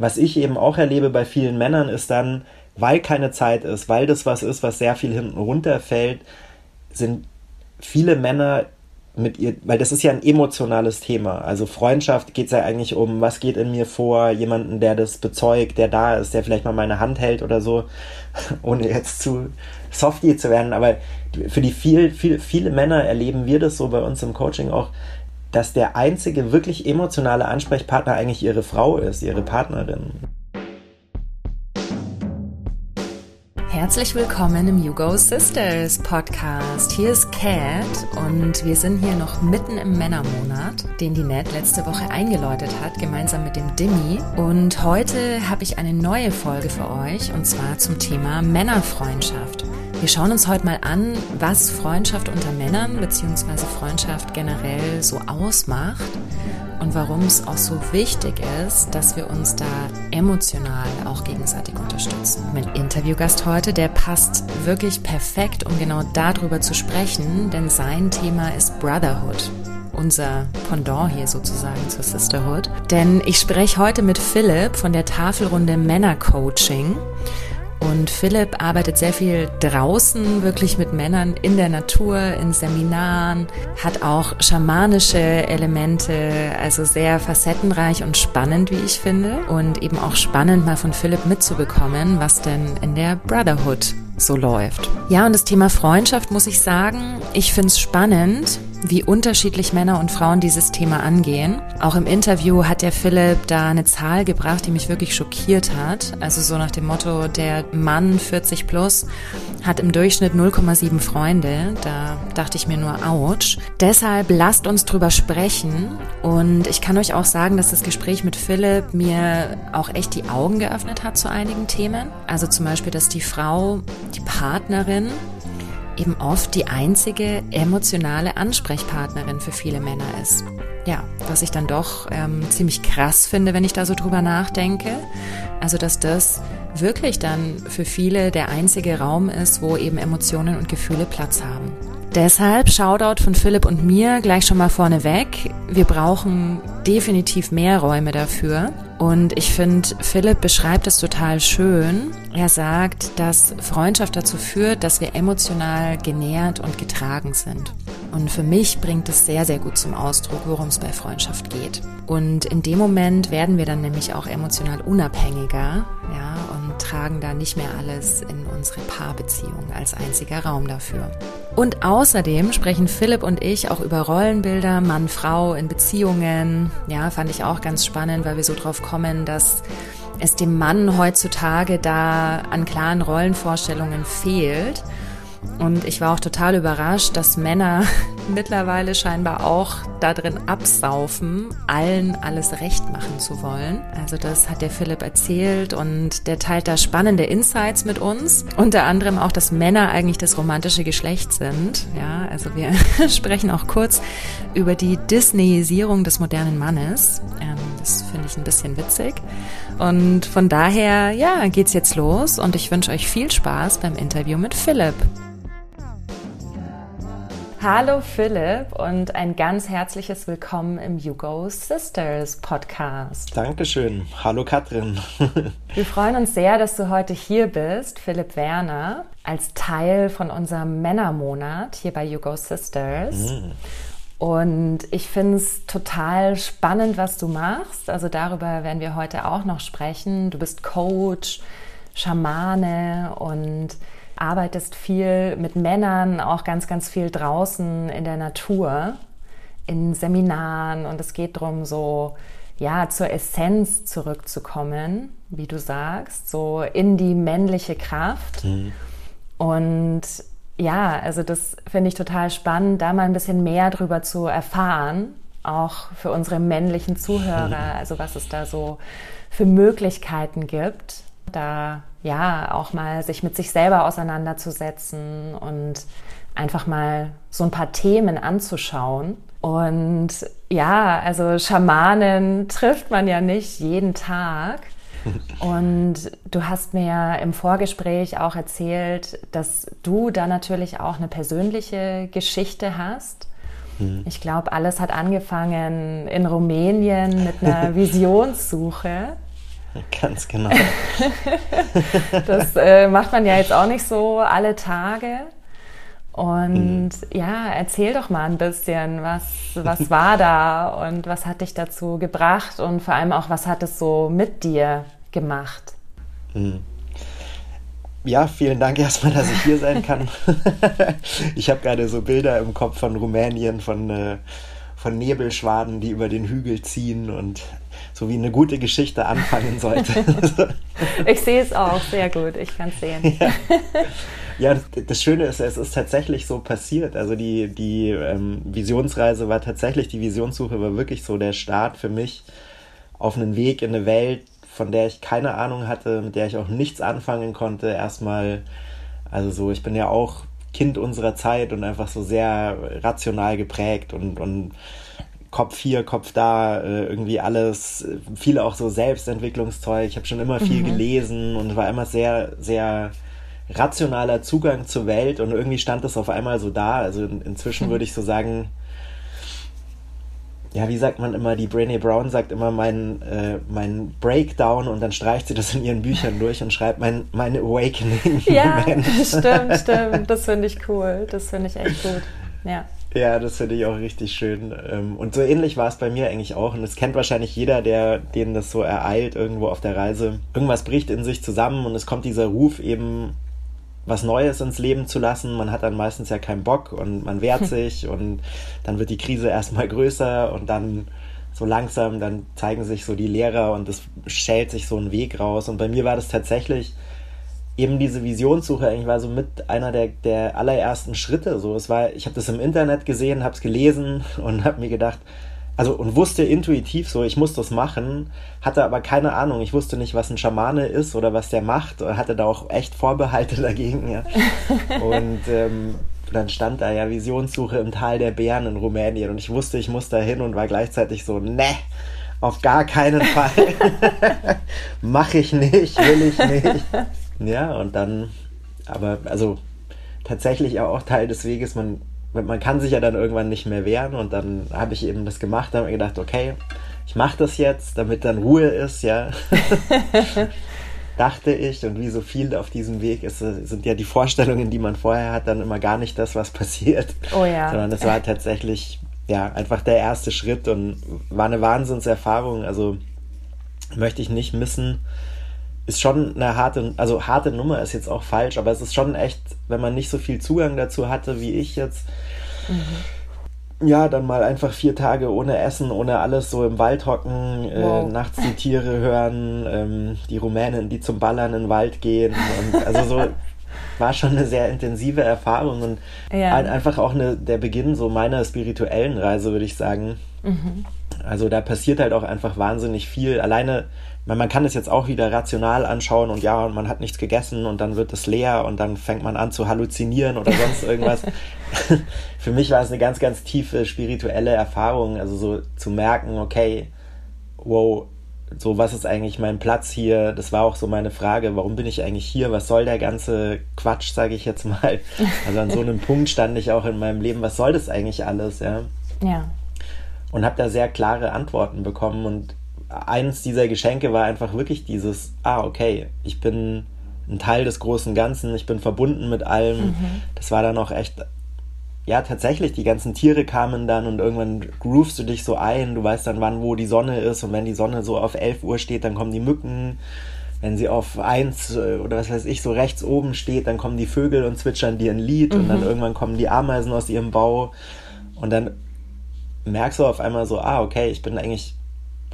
was ich eben auch erlebe bei vielen Männern, ist dann, weil keine Zeit ist, weil das was ist, was sehr viel hinten runterfällt, sind viele Männer mit ihr, weil das ist ja ein emotionales Thema. Also Freundschaft geht es ja eigentlich um, was geht in mir vor, jemanden, der das bezeugt, der da ist, der vielleicht mal meine Hand hält oder so, ohne jetzt zu softy zu werden. Aber für die viel, viel, viele Männer erleben wir das so bei uns im Coaching auch, dass der einzige wirklich emotionale Ansprechpartner eigentlich ihre Frau ist, ihre Partnerin. Herzlich willkommen im You Go Sisters Podcast. Hier ist Kat und wir sind hier noch mitten im Männermonat, den die Nat letzte Woche eingeläutet hat, gemeinsam mit dem Dimmy. Und heute habe ich eine neue Folge für euch und zwar zum Thema Männerfreundschaft. Wir schauen uns heute mal an, was Freundschaft unter Männern bzw. Freundschaft generell so ausmacht und warum es auch so wichtig ist, dass wir uns da emotional auch gegenseitig unterstützen. Mein Interviewgast heute, der passt wirklich perfekt, um genau darüber zu sprechen, denn sein Thema ist Brotherhood unser Pendant hier sozusagen zur Sisterhood. Denn ich spreche heute mit Philipp von der Tafelrunde Männercoaching. Und Philipp arbeitet sehr viel draußen, wirklich mit Männern in der Natur, in Seminaren, hat auch schamanische Elemente, also sehr facettenreich und spannend, wie ich finde. Und eben auch spannend mal von Philipp mitzubekommen, was denn in der Brotherhood so läuft. Ja, und das Thema Freundschaft muss ich sagen, ich finde es spannend, wie unterschiedlich Männer und Frauen dieses Thema angehen. Auch im Interview hat der Philipp da eine Zahl gebracht, die mich wirklich schockiert hat. Also so nach dem Motto, der Mann 40 plus hat im Durchschnitt 0,7 Freunde. Da dachte ich mir nur, ouch. Deshalb lasst uns drüber sprechen. Und ich kann euch auch sagen, dass das Gespräch mit Philipp mir auch echt die Augen geöffnet hat zu einigen Themen. Also zum Beispiel, dass die Frau, die Partnerin, eben oft die einzige emotionale Ansprechpartnerin für viele Männer ist. Ja, was ich dann doch ähm, ziemlich krass finde, wenn ich da so drüber nachdenke. Also, dass das wirklich dann für viele der einzige Raum ist, wo eben Emotionen und Gefühle Platz haben. Deshalb Shoutout von Philipp und mir gleich schon mal vorneweg. Wir brauchen definitiv mehr Räume dafür. Und ich finde, Philipp beschreibt es total schön. Er sagt, dass Freundschaft dazu führt, dass wir emotional genährt und getragen sind. Und für mich bringt es sehr, sehr gut zum Ausdruck, worum es bei Freundschaft geht. Und in dem Moment werden wir dann nämlich auch emotional unabhängiger, ja, tragen da nicht mehr alles in unsere Paarbeziehung als einziger Raum dafür. Und außerdem sprechen Philipp und ich auch über Rollenbilder, Mann, Frau in Beziehungen. Ja, fand ich auch ganz spannend, weil wir so drauf kommen, dass es dem Mann heutzutage da an klaren Rollenvorstellungen fehlt und ich war auch total überrascht, dass Männer mittlerweile scheinbar auch da drin absaufen, allen alles recht machen zu wollen. Also das hat der Philipp erzählt und der teilt da spannende Insights mit uns. Unter anderem auch, dass Männer eigentlich das romantische Geschlecht sind. Ja, also wir sprechen auch kurz über die Disneyisierung des modernen Mannes. Ähm, das finde ich ein bisschen witzig. Und von daher, ja, geht's jetzt los und ich wünsche euch viel Spaß beim Interview mit Philipp. Hallo Philipp und ein ganz herzliches Willkommen im You Go Sisters Podcast. Dankeschön. Hallo Katrin. Wir freuen uns sehr, dass du heute hier bist, Philipp Werner, als Teil von unserem Männermonat hier bei You Go Sisters. Mm. Und ich finde es total spannend, was du machst. Also darüber werden wir heute auch noch sprechen. Du bist Coach, Schamane und arbeitest viel mit Männern, auch ganz, ganz viel draußen in der Natur, in Seminaren und es geht darum, so ja, zur Essenz zurückzukommen, wie du sagst, so in die männliche Kraft. Mhm. Und ja, also das finde ich total spannend, da mal ein bisschen mehr drüber zu erfahren, auch für unsere männlichen Zuhörer, also was es da so für Möglichkeiten gibt, da ja auch mal sich mit sich selber auseinanderzusetzen und einfach mal so ein paar Themen anzuschauen. Und ja, also Schamanen trifft man ja nicht jeden Tag. Und du hast mir im Vorgespräch auch erzählt, dass du da natürlich auch eine persönliche Geschichte hast. Mhm. Ich glaube, alles hat angefangen in Rumänien mit einer Visionssuche Ganz genau. das äh, macht man ja jetzt auch nicht so alle Tage. Und mhm. ja, erzähl doch mal ein bisschen, was, was war da und was hat dich dazu gebracht und vor allem auch, was hat es so mit dir gemacht? Mhm. Ja, vielen Dank erstmal, dass ich hier sein kann. ich habe gerade so Bilder im Kopf von Rumänien, von, äh, von Nebelschwaden, die über den Hügel ziehen und so wie eine gute Geschichte anfangen sollte. ich sehe es auch, sehr gut, ich kann es sehen. Ja. ja. das Schöne ist, es ist tatsächlich so passiert. Also die, die ähm, Visionsreise war tatsächlich, die Visionssuche war wirklich so der Start für mich auf einen Weg in eine Welt, von der ich keine Ahnung hatte, mit der ich auch nichts anfangen konnte. Erstmal, also so, ich bin ja auch Kind unserer Zeit und einfach so sehr rational geprägt und, und Kopf hier, Kopf da, äh, irgendwie alles, viel auch so Selbstentwicklungszeug. Ich habe schon immer viel mhm. gelesen und war immer sehr, sehr rationaler Zugang zur Welt und irgendwie stand das auf einmal so da. Also inzwischen mhm. würde ich so sagen, ja, wie sagt man immer, die Brené Brown sagt immer mein, äh, mein Breakdown und dann streicht sie das in ihren Büchern durch und schreibt mein, mein Awakening. Ja, stimmt, stimmt. Das finde ich cool. Das finde ich echt gut. Ja. Ja, das finde ich auch richtig schön. Ähm, und so ähnlich war es bei mir eigentlich auch. Und es kennt wahrscheinlich jeder, der den das so ereilt irgendwo auf der Reise. Irgendwas bricht in sich zusammen und es kommt dieser Ruf eben was Neues ins Leben zu lassen. Man hat dann meistens ja keinen Bock und man wehrt sich und dann wird die Krise erstmal größer und dann so langsam, dann zeigen sich so die Lehrer und es schält sich so ein Weg raus. Und bei mir war das tatsächlich eben diese Visionssuche eigentlich war so mit einer der, der allerersten Schritte. So, es war, ich habe das im Internet gesehen, habe es gelesen und habe mir gedacht, also und wusste intuitiv so, ich muss das machen, hatte aber keine Ahnung. Ich wusste nicht, was ein Schamane ist oder was der macht, hatte da auch echt Vorbehalte dagegen. Ja. Und ähm, dann stand da ja Visionssuche im Tal der Bären in Rumänien und ich wusste, ich muss da hin und war gleichzeitig so, ne, auf gar keinen Fall. Mach ich nicht, will ich nicht. Ja, und dann, aber also tatsächlich auch Teil des Weges, man man kann sich ja dann irgendwann nicht mehr wehren und dann habe ich eben das gemacht, habe mir gedacht, okay, ich mache das jetzt, damit dann Ruhe ist, ja. Dachte ich und wie so viel auf diesem Weg ist, sind ja die Vorstellungen, die man vorher hat, dann immer gar nicht das, was passiert. Oh ja. Sondern es war tatsächlich ja einfach der erste Schritt und war eine Wahnsinnserfahrung. Also möchte ich nicht missen ist schon eine harte, also harte Nummer ist jetzt auch falsch, aber es ist schon echt, wenn man nicht so viel Zugang dazu hatte wie ich jetzt, mhm. ja, dann mal einfach vier Tage ohne Essen, ohne alles so im Wald hocken, äh, wow. äh, nachts die Tiere hören, ähm, die Rumänen, die zum Ballern in den Wald gehen und also so war schon eine sehr intensive Erfahrung und ja. einfach auch eine, der Beginn so meiner spirituellen Reise, würde ich sagen. Mhm. Also da passiert halt auch einfach wahnsinnig viel. Alleine man kann es jetzt auch wieder rational anschauen und ja, man hat nichts gegessen und dann wird es leer und dann fängt man an zu halluzinieren oder sonst irgendwas. Für mich war es eine ganz, ganz tiefe spirituelle Erfahrung, also so zu merken, okay, wow, so was ist eigentlich mein Platz hier? Das war auch so meine Frage, warum bin ich eigentlich hier? Was soll der ganze Quatsch, sage ich jetzt mal? Also an so einem Punkt stand ich auch in meinem Leben, was soll das eigentlich alles, ja? Ja. Und habe da sehr klare Antworten bekommen und eines dieser Geschenke war einfach wirklich dieses, ah, okay, ich bin ein Teil des großen Ganzen, ich bin verbunden mit allem. Mhm. Das war dann auch echt, ja, tatsächlich, die ganzen Tiere kamen dann und irgendwann groovst du dich so ein, du weißt dann, wann wo die Sonne ist und wenn die Sonne so auf 11 Uhr steht, dann kommen die Mücken. Wenn sie auf 1 äh, oder was weiß ich so rechts oben steht, dann kommen die Vögel und zwitschern dir ein Lied mhm. und dann mhm. irgendwann kommen die Ameisen aus ihrem Bau und dann merkst du auf einmal so, ah, okay, ich bin eigentlich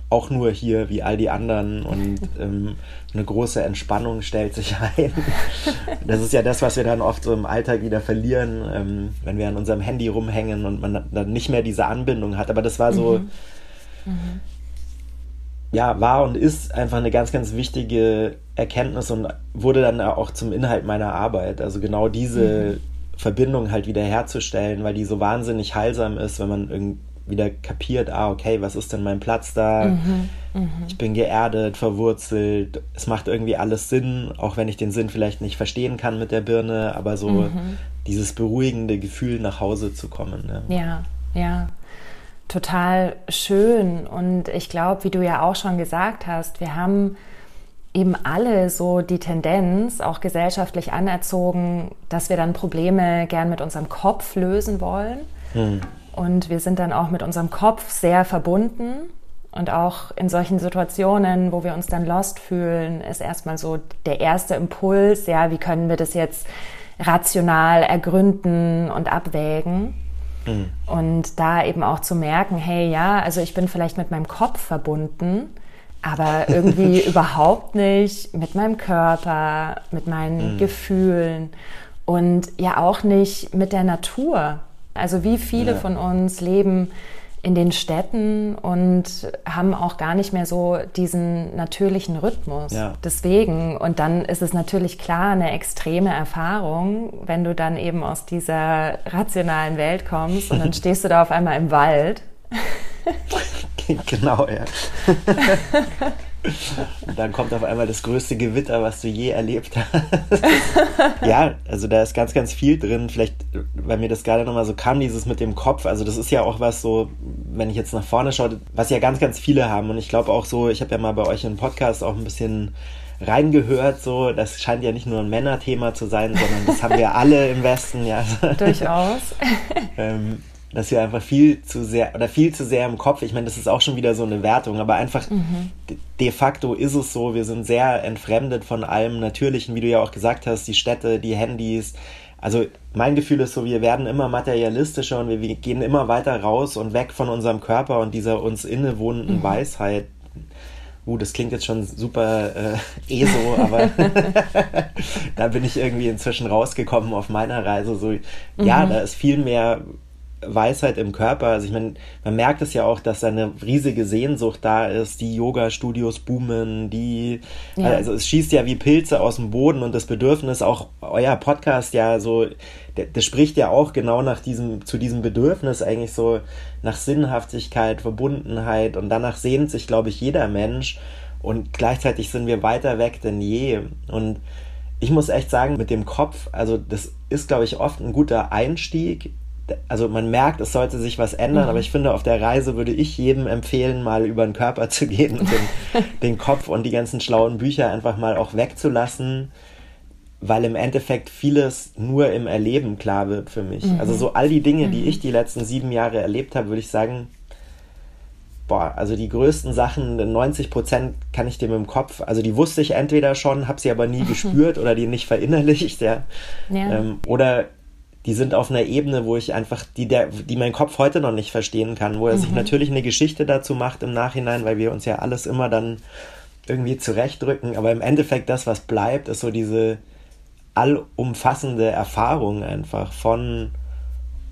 auch nur hier wie all die anderen und ähm, eine große Entspannung stellt sich ein. Das ist ja das, was wir dann oft so im Alltag wieder verlieren, ähm, wenn wir an unserem Handy rumhängen und man dann nicht mehr diese Anbindung hat. Aber das war so, mhm. Mhm. ja, war und ist einfach eine ganz, ganz wichtige Erkenntnis und wurde dann auch zum Inhalt meiner Arbeit. Also genau diese mhm. Verbindung halt wieder herzustellen, weil die so wahnsinnig heilsam ist, wenn man irgendwie wieder kapiert, ah, okay, was ist denn mein Platz da? Mhm, mh. Ich bin geerdet, verwurzelt. Es macht irgendwie alles Sinn, auch wenn ich den Sinn vielleicht nicht verstehen kann mit der Birne, aber so mhm. dieses beruhigende Gefühl, nach Hause zu kommen. Ne? Ja, ja. Total schön. Und ich glaube, wie du ja auch schon gesagt hast, wir haben eben alle so die Tendenz, auch gesellschaftlich anerzogen, dass wir dann Probleme gern mit unserem Kopf lösen wollen. Hm. Und wir sind dann auch mit unserem Kopf sehr verbunden. Und auch in solchen Situationen, wo wir uns dann lost fühlen, ist erstmal so der erste Impuls, ja, wie können wir das jetzt rational ergründen und abwägen. Mhm. Und da eben auch zu merken, hey, ja, also ich bin vielleicht mit meinem Kopf verbunden, aber irgendwie überhaupt nicht mit meinem Körper, mit meinen mhm. Gefühlen und ja auch nicht mit der Natur. Also wie viele ja. von uns leben in den Städten und haben auch gar nicht mehr so diesen natürlichen Rhythmus. Ja. Deswegen, und dann ist es natürlich klar eine extreme Erfahrung, wenn du dann eben aus dieser rationalen Welt kommst und dann stehst du da auf einmal im Wald. genau, ja. Und dann kommt auf einmal das größte Gewitter, was du je erlebt hast. ja, also da ist ganz, ganz viel drin. Vielleicht, weil mir das gerade nochmal so kam, dieses mit dem Kopf. Also das ist ja auch was so, wenn ich jetzt nach vorne schaue, was ja ganz, ganz viele haben. Und ich glaube auch so, ich habe ja mal bei euch im Podcast auch ein bisschen reingehört, so, das scheint ja nicht nur ein Männerthema zu sein, sondern das haben wir alle im Westen, ja. Durchaus. ähm, dass wir einfach viel zu sehr oder viel zu sehr im Kopf, ich meine, das ist auch schon wieder so eine Wertung, aber einfach mhm. de facto ist es so, wir sind sehr entfremdet von allem Natürlichen, wie du ja auch gesagt hast, die Städte, die Handys. Also mein Gefühl ist so, wir werden immer materialistischer und wir, gehen immer weiter raus und weg von unserem Körper und dieser uns innewohnenden mhm. Weisheit. Uh, das klingt jetzt schon super äh, ESO, aber da bin ich irgendwie inzwischen rausgekommen auf meiner Reise. So, mhm. ja, da ist viel mehr Weisheit im Körper. Also ich meine, man merkt es ja auch, dass da eine riesige Sehnsucht da ist. Die Yoga-Studios boomen, die, ja. also es schießt ja wie Pilze aus dem Boden und das Bedürfnis, auch euer Podcast ja so, das spricht ja auch genau nach diesem, zu diesem Bedürfnis eigentlich so nach Sinnhaftigkeit, Verbundenheit und danach sehnt sich, glaube ich, jeder Mensch und gleichzeitig sind wir weiter weg denn je und ich muss echt sagen, mit dem Kopf, also das ist, glaube ich, oft ein guter Einstieg also man merkt, es sollte sich was ändern, mhm. aber ich finde, auf der Reise würde ich jedem empfehlen, mal über den Körper zu gehen und den, den Kopf und die ganzen schlauen Bücher einfach mal auch wegzulassen, weil im Endeffekt vieles nur im Erleben klar wird für mich. Mhm. Also so all die Dinge, die mhm. ich die letzten sieben Jahre erlebt habe, würde ich sagen, boah, also die größten Sachen, 90 Prozent kann ich dem im Kopf, also die wusste ich entweder schon, habe sie aber nie gespürt oder die nicht verinnerlicht, ja. ja. Ähm, oder die sind auf einer Ebene, wo ich einfach, die, der, die mein Kopf heute noch nicht verstehen kann, wo er mhm. sich natürlich eine Geschichte dazu macht im Nachhinein, weil wir uns ja alles immer dann irgendwie zurechtdrücken. Aber im Endeffekt das, was bleibt, ist so diese allumfassende Erfahrung einfach von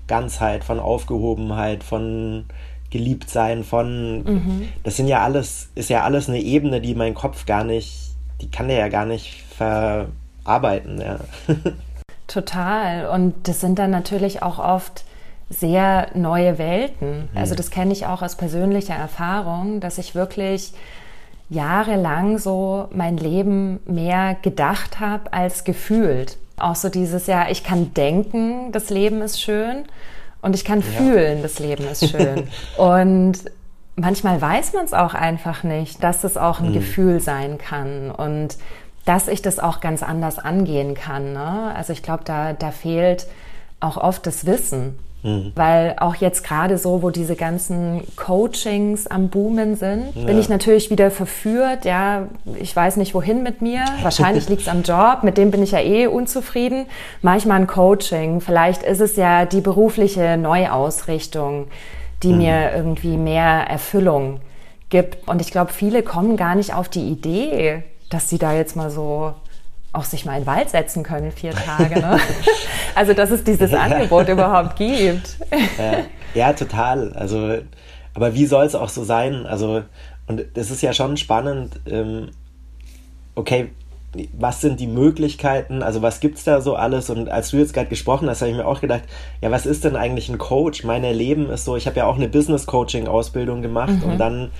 Ganzheit, von Aufgehobenheit, von Geliebtsein, von mhm. das sind ja alles, ist ja alles eine Ebene, die mein Kopf gar nicht, die kann der ja gar nicht verarbeiten. Ja. Total. Und das sind dann natürlich auch oft sehr neue Welten. Mhm. Also das kenne ich auch aus persönlicher Erfahrung, dass ich wirklich jahrelang so mein Leben mehr gedacht habe als gefühlt. Auch so dieses ja, ich kann denken, das Leben ist schön und ich kann ja. fühlen, das Leben ist schön. und manchmal weiß man es auch einfach nicht, dass es auch ein mhm. Gefühl sein kann und dass ich das auch ganz anders angehen kann. Ne? Also ich glaube, da, da fehlt auch oft das Wissen. Mhm. Weil auch jetzt gerade so, wo diese ganzen Coachings am Boomen sind, ja. bin ich natürlich wieder verführt. Ja, ich weiß nicht, wohin mit mir. Wahrscheinlich liegt es am Job, mit dem bin ich ja eh unzufrieden. Manchmal ein Coaching. Vielleicht ist es ja die berufliche Neuausrichtung, die mhm. mir irgendwie mehr Erfüllung gibt. Und ich glaube, viele kommen gar nicht auf die Idee, dass sie da jetzt mal so auch sich mal in den Wald setzen können, vier Tage. Ne? also, dass es dieses ja. Angebot überhaupt gibt. Ja. ja, total. Also, aber wie soll es auch so sein? Also, und es ist ja schon spannend, ähm, okay, was sind die Möglichkeiten, also was gibt es da so alles? Und als du jetzt gerade gesprochen hast, habe ich mir auch gedacht, ja, was ist denn eigentlich ein Coach? Mein Leben ist so, ich habe ja auch eine Business-Coaching-Ausbildung gemacht mhm. und dann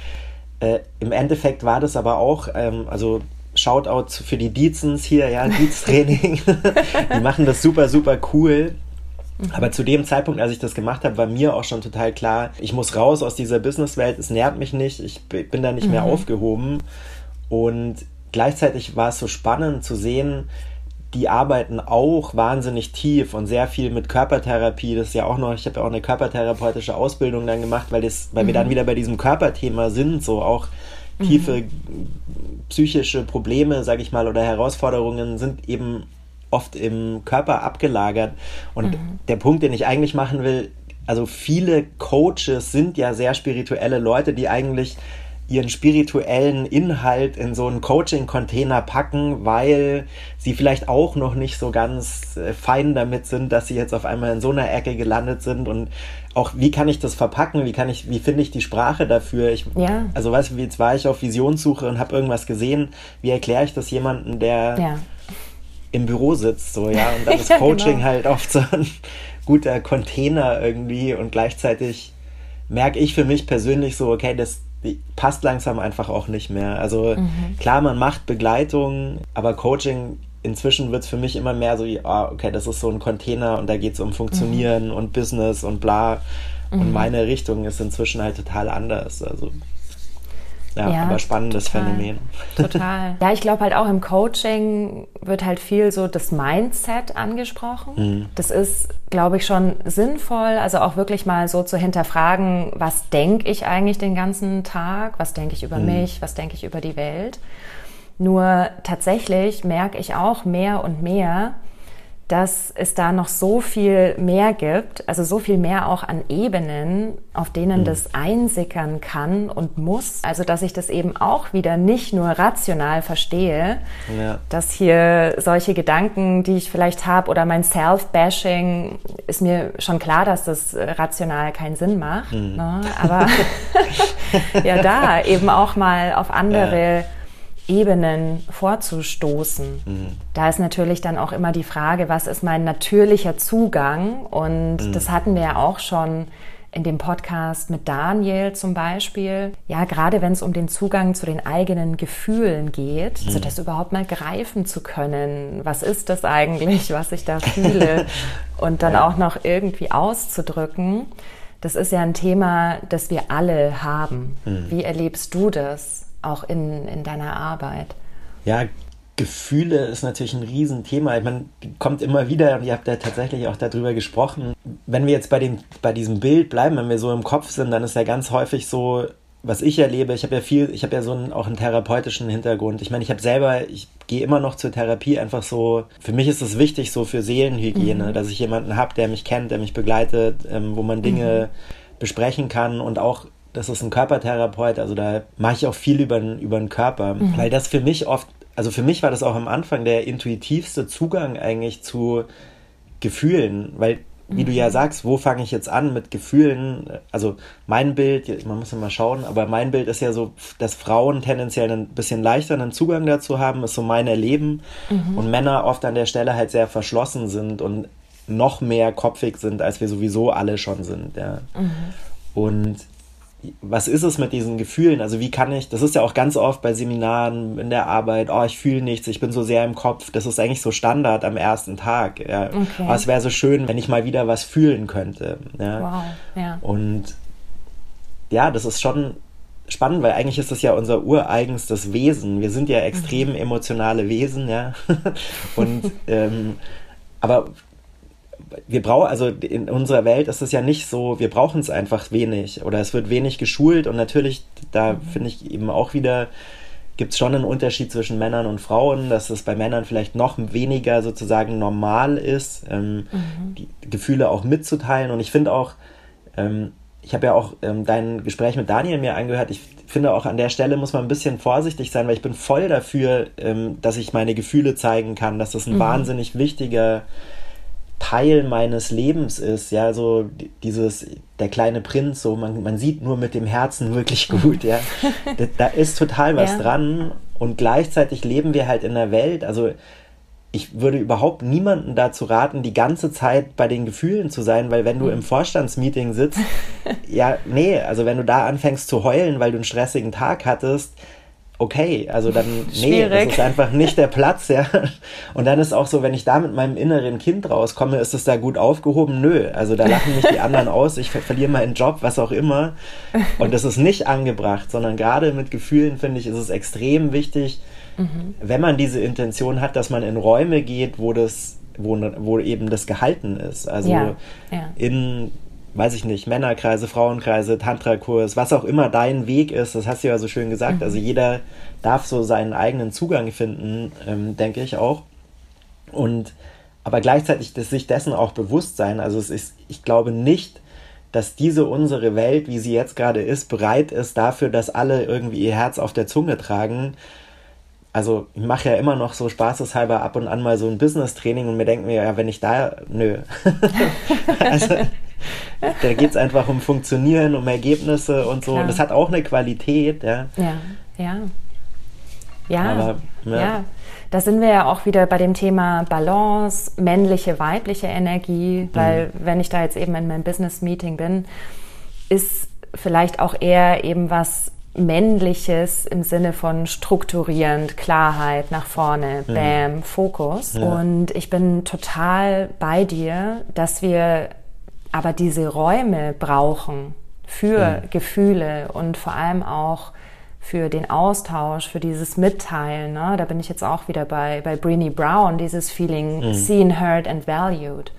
äh, im Endeffekt war das aber auch, ähm, also Shoutout für die Diezens hier, ja, Dietz-Training. die machen das super, super cool. Mhm. Aber zu dem Zeitpunkt, als ich das gemacht habe, war mir auch schon total klar, ich muss raus aus dieser Businesswelt, es nährt mich nicht, ich bin da nicht mhm. mehr aufgehoben. Und gleichzeitig war es so spannend zu sehen, die arbeiten auch wahnsinnig tief und sehr viel mit Körpertherapie. Das ist ja auch noch, ich habe ja auch eine körpertherapeutische Ausbildung dann gemacht, weil, das, weil mhm. wir dann wieder bei diesem Körperthema sind, so auch tiefe mhm. psychische Probleme, sage ich mal, oder Herausforderungen sind eben oft im Körper abgelagert. Und mhm. der Punkt, den ich eigentlich machen will, also viele Coaches sind ja sehr spirituelle Leute, die eigentlich ihren spirituellen Inhalt in so einen Coaching-Container packen, weil sie vielleicht auch noch nicht so ganz äh, fein damit sind, dass sie jetzt auf einmal in so einer Ecke gelandet sind und auch wie kann ich das verpacken, wie kann ich, wie finde ich die Sprache dafür? Ich, ja. Also weißt du, jetzt war ich auf Visionssuche und habe irgendwas gesehen, wie erkläre ich das jemandem, der ja. im Büro sitzt, so ja, und dann ist ja, Coaching genau. halt oft so ein guter Container irgendwie und gleichzeitig merke ich für mich persönlich so, okay, das passt langsam einfach auch nicht mehr. Also mhm. klar, man macht Begleitung, aber Coaching inzwischen wird es für mich immer mehr so, ah, okay, das ist so ein Container und da geht es um Funktionieren mhm. und Business und bla. Und mhm. meine Richtung ist inzwischen halt total anders. Also ja, ja, aber spannendes total, Phänomen. Total. Ja, ich glaube halt auch im Coaching wird halt viel so das Mindset angesprochen. Mhm. Das ist, glaube ich, schon sinnvoll, also auch wirklich mal so zu hinterfragen, was denke ich eigentlich den ganzen Tag, was denke ich über mhm. mich, was denke ich über die Welt. Nur tatsächlich merke ich auch mehr und mehr, dass es da noch so viel mehr gibt, also so viel mehr auch an Ebenen, auf denen mhm. das einsickern kann und muss. Also dass ich das eben auch wieder nicht nur rational verstehe, ja. dass hier solche Gedanken, die ich vielleicht habe, oder mein Self-Bashing, ist mir schon klar, dass das rational keinen Sinn macht. Mhm. Ne? Aber ja, da eben auch mal auf andere ja Ebenen vorzustoßen. Mhm. Da ist natürlich dann auch immer die Frage, was ist mein natürlicher Zugang? Und mhm. das hatten wir ja auch schon in dem Podcast mit Daniel zum Beispiel. Ja, gerade wenn es um den Zugang zu den eigenen Gefühlen geht, mhm. also das überhaupt mal greifen zu können. Was ist das eigentlich, was ich da fühle? Und dann ja. auch noch irgendwie auszudrücken. Das ist ja ein Thema, das wir alle haben. Mhm. Wie erlebst du das? Auch in, in deiner Arbeit? Ja, Gefühle ist natürlich ein Riesenthema. Ich meine, kommt immer wieder, und ihr habt ja tatsächlich auch darüber gesprochen. Wenn wir jetzt bei, dem, bei diesem Bild bleiben, wenn wir so im Kopf sind, dann ist ja ganz häufig so, was ich erlebe, ich habe ja viel, ich habe ja so einen, auch einen therapeutischen Hintergrund. Ich meine, ich habe selber, ich gehe immer noch zur Therapie, einfach so, für mich ist es wichtig, so für Seelenhygiene, mhm. dass ich jemanden habe, der mich kennt, der mich begleitet, ähm, wo man Dinge mhm. besprechen kann und auch das ist ein Körpertherapeut, also da mache ich auch viel über, über den Körper, mhm. weil das für mich oft, also für mich war das auch am Anfang der intuitivste Zugang eigentlich zu Gefühlen, weil wie mhm. du ja mhm. sagst, wo fange ich jetzt an mit Gefühlen? Also mein Bild, man muss ja mal schauen, aber mein Bild ist ja so, dass Frauen tendenziell ein bisschen leichter einen Zugang dazu haben, ist so mein Erleben mhm. und Männer oft an der Stelle halt sehr verschlossen sind und noch mehr kopfig sind, als wir sowieso alle schon sind. Ja. Mhm. Und was ist es mit diesen Gefühlen? Also wie kann ich, das ist ja auch ganz oft bei Seminaren in der Arbeit, oh, ich fühle nichts, ich bin so sehr im Kopf. Das ist eigentlich so Standard am ersten Tag. Ja. Okay. Aber es wäre so schön, wenn ich mal wieder was fühlen könnte. Ja. Wow, ja. Und ja, das ist schon spannend, weil eigentlich ist das ja unser ureigenstes Wesen. Wir sind ja extrem mhm. emotionale Wesen, ja. Und ähm, aber wir brauchen, also in unserer Welt ist es ja nicht so, wir brauchen es einfach wenig oder es wird wenig geschult und natürlich, da mhm. finde ich eben auch wieder, gibt es schon einen Unterschied zwischen Männern und Frauen, dass es bei Männern vielleicht noch weniger sozusagen normal ist, ähm, mhm. die Gefühle auch mitzuteilen und ich finde auch, ähm, ich habe ja auch ähm, dein Gespräch mit Daniel mir angehört. Ich finde auch an der Stelle muss man ein bisschen vorsichtig sein, weil ich bin voll dafür, ähm, dass ich meine Gefühle zeigen kann, dass das ein mhm. wahnsinnig wichtiger Teil meines Lebens ist, ja, so dieses, der kleine Prinz, so man, man sieht nur mit dem Herzen wirklich gut, ja. da, da ist total was ja. dran und gleichzeitig leben wir halt in einer Welt, also ich würde überhaupt niemanden dazu raten, die ganze Zeit bei den Gefühlen zu sein, weil wenn du im Vorstandsmeeting sitzt, ja, nee, also wenn du da anfängst zu heulen, weil du einen stressigen Tag hattest, okay, also dann, nee, das ist einfach nicht der Platz, ja. Und dann ist auch so, wenn ich da mit meinem inneren Kind rauskomme, ist es da gut aufgehoben? Nö, also da lachen mich die anderen aus, ich ver verliere meinen Job, was auch immer. Und das ist nicht angebracht, sondern gerade mit Gefühlen, finde ich, ist es extrem wichtig, mhm. wenn man diese Intention hat, dass man in Räume geht, wo das, wo, wo eben das gehalten ist. Also ja, ja. in weiß ich nicht, Männerkreise, Frauenkreise, Tantra-Kurs, was auch immer dein Weg ist, das hast du ja so schön gesagt. Mhm. Also jeder darf so seinen eigenen Zugang finden, ähm, denke ich auch. Und aber gleichzeitig das, sich dessen auch bewusst sein. Also es ist, ich glaube nicht, dass diese unsere Welt, wie sie jetzt gerade ist, bereit ist dafür, dass alle irgendwie ihr Herz auf der Zunge tragen. Also ich mache ja immer noch so spaßeshalber ab und an mal so ein Business-Training und mir denken mir, ja, wenn ich da, nö. also da geht es einfach um Funktionieren, um Ergebnisse und so. Klar. Und das hat auch eine Qualität, ja. Ja, ja. Ja, Aber, ja. ja. Da sind wir ja auch wieder bei dem Thema Balance, männliche, weibliche Energie, weil mhm. wenn ich da jetzt eben in meinem Business-Meeting bin, ist vielleicht auch eher eben was Männliches im Sinne von strukturierend, Klarheit, nach vorne, mhm. Bam, Fokus. Ja. Und ich bin total bei dir, dass wir aber diese Räume brauchen für mhm. Gefühle und vor allem auch für den Austausch, für dieses Mitteilen. Ne? Da bin ich jetzt auch wieder bei, bei Brené Brown, dieses Feeling mhm. seen, heard and valued.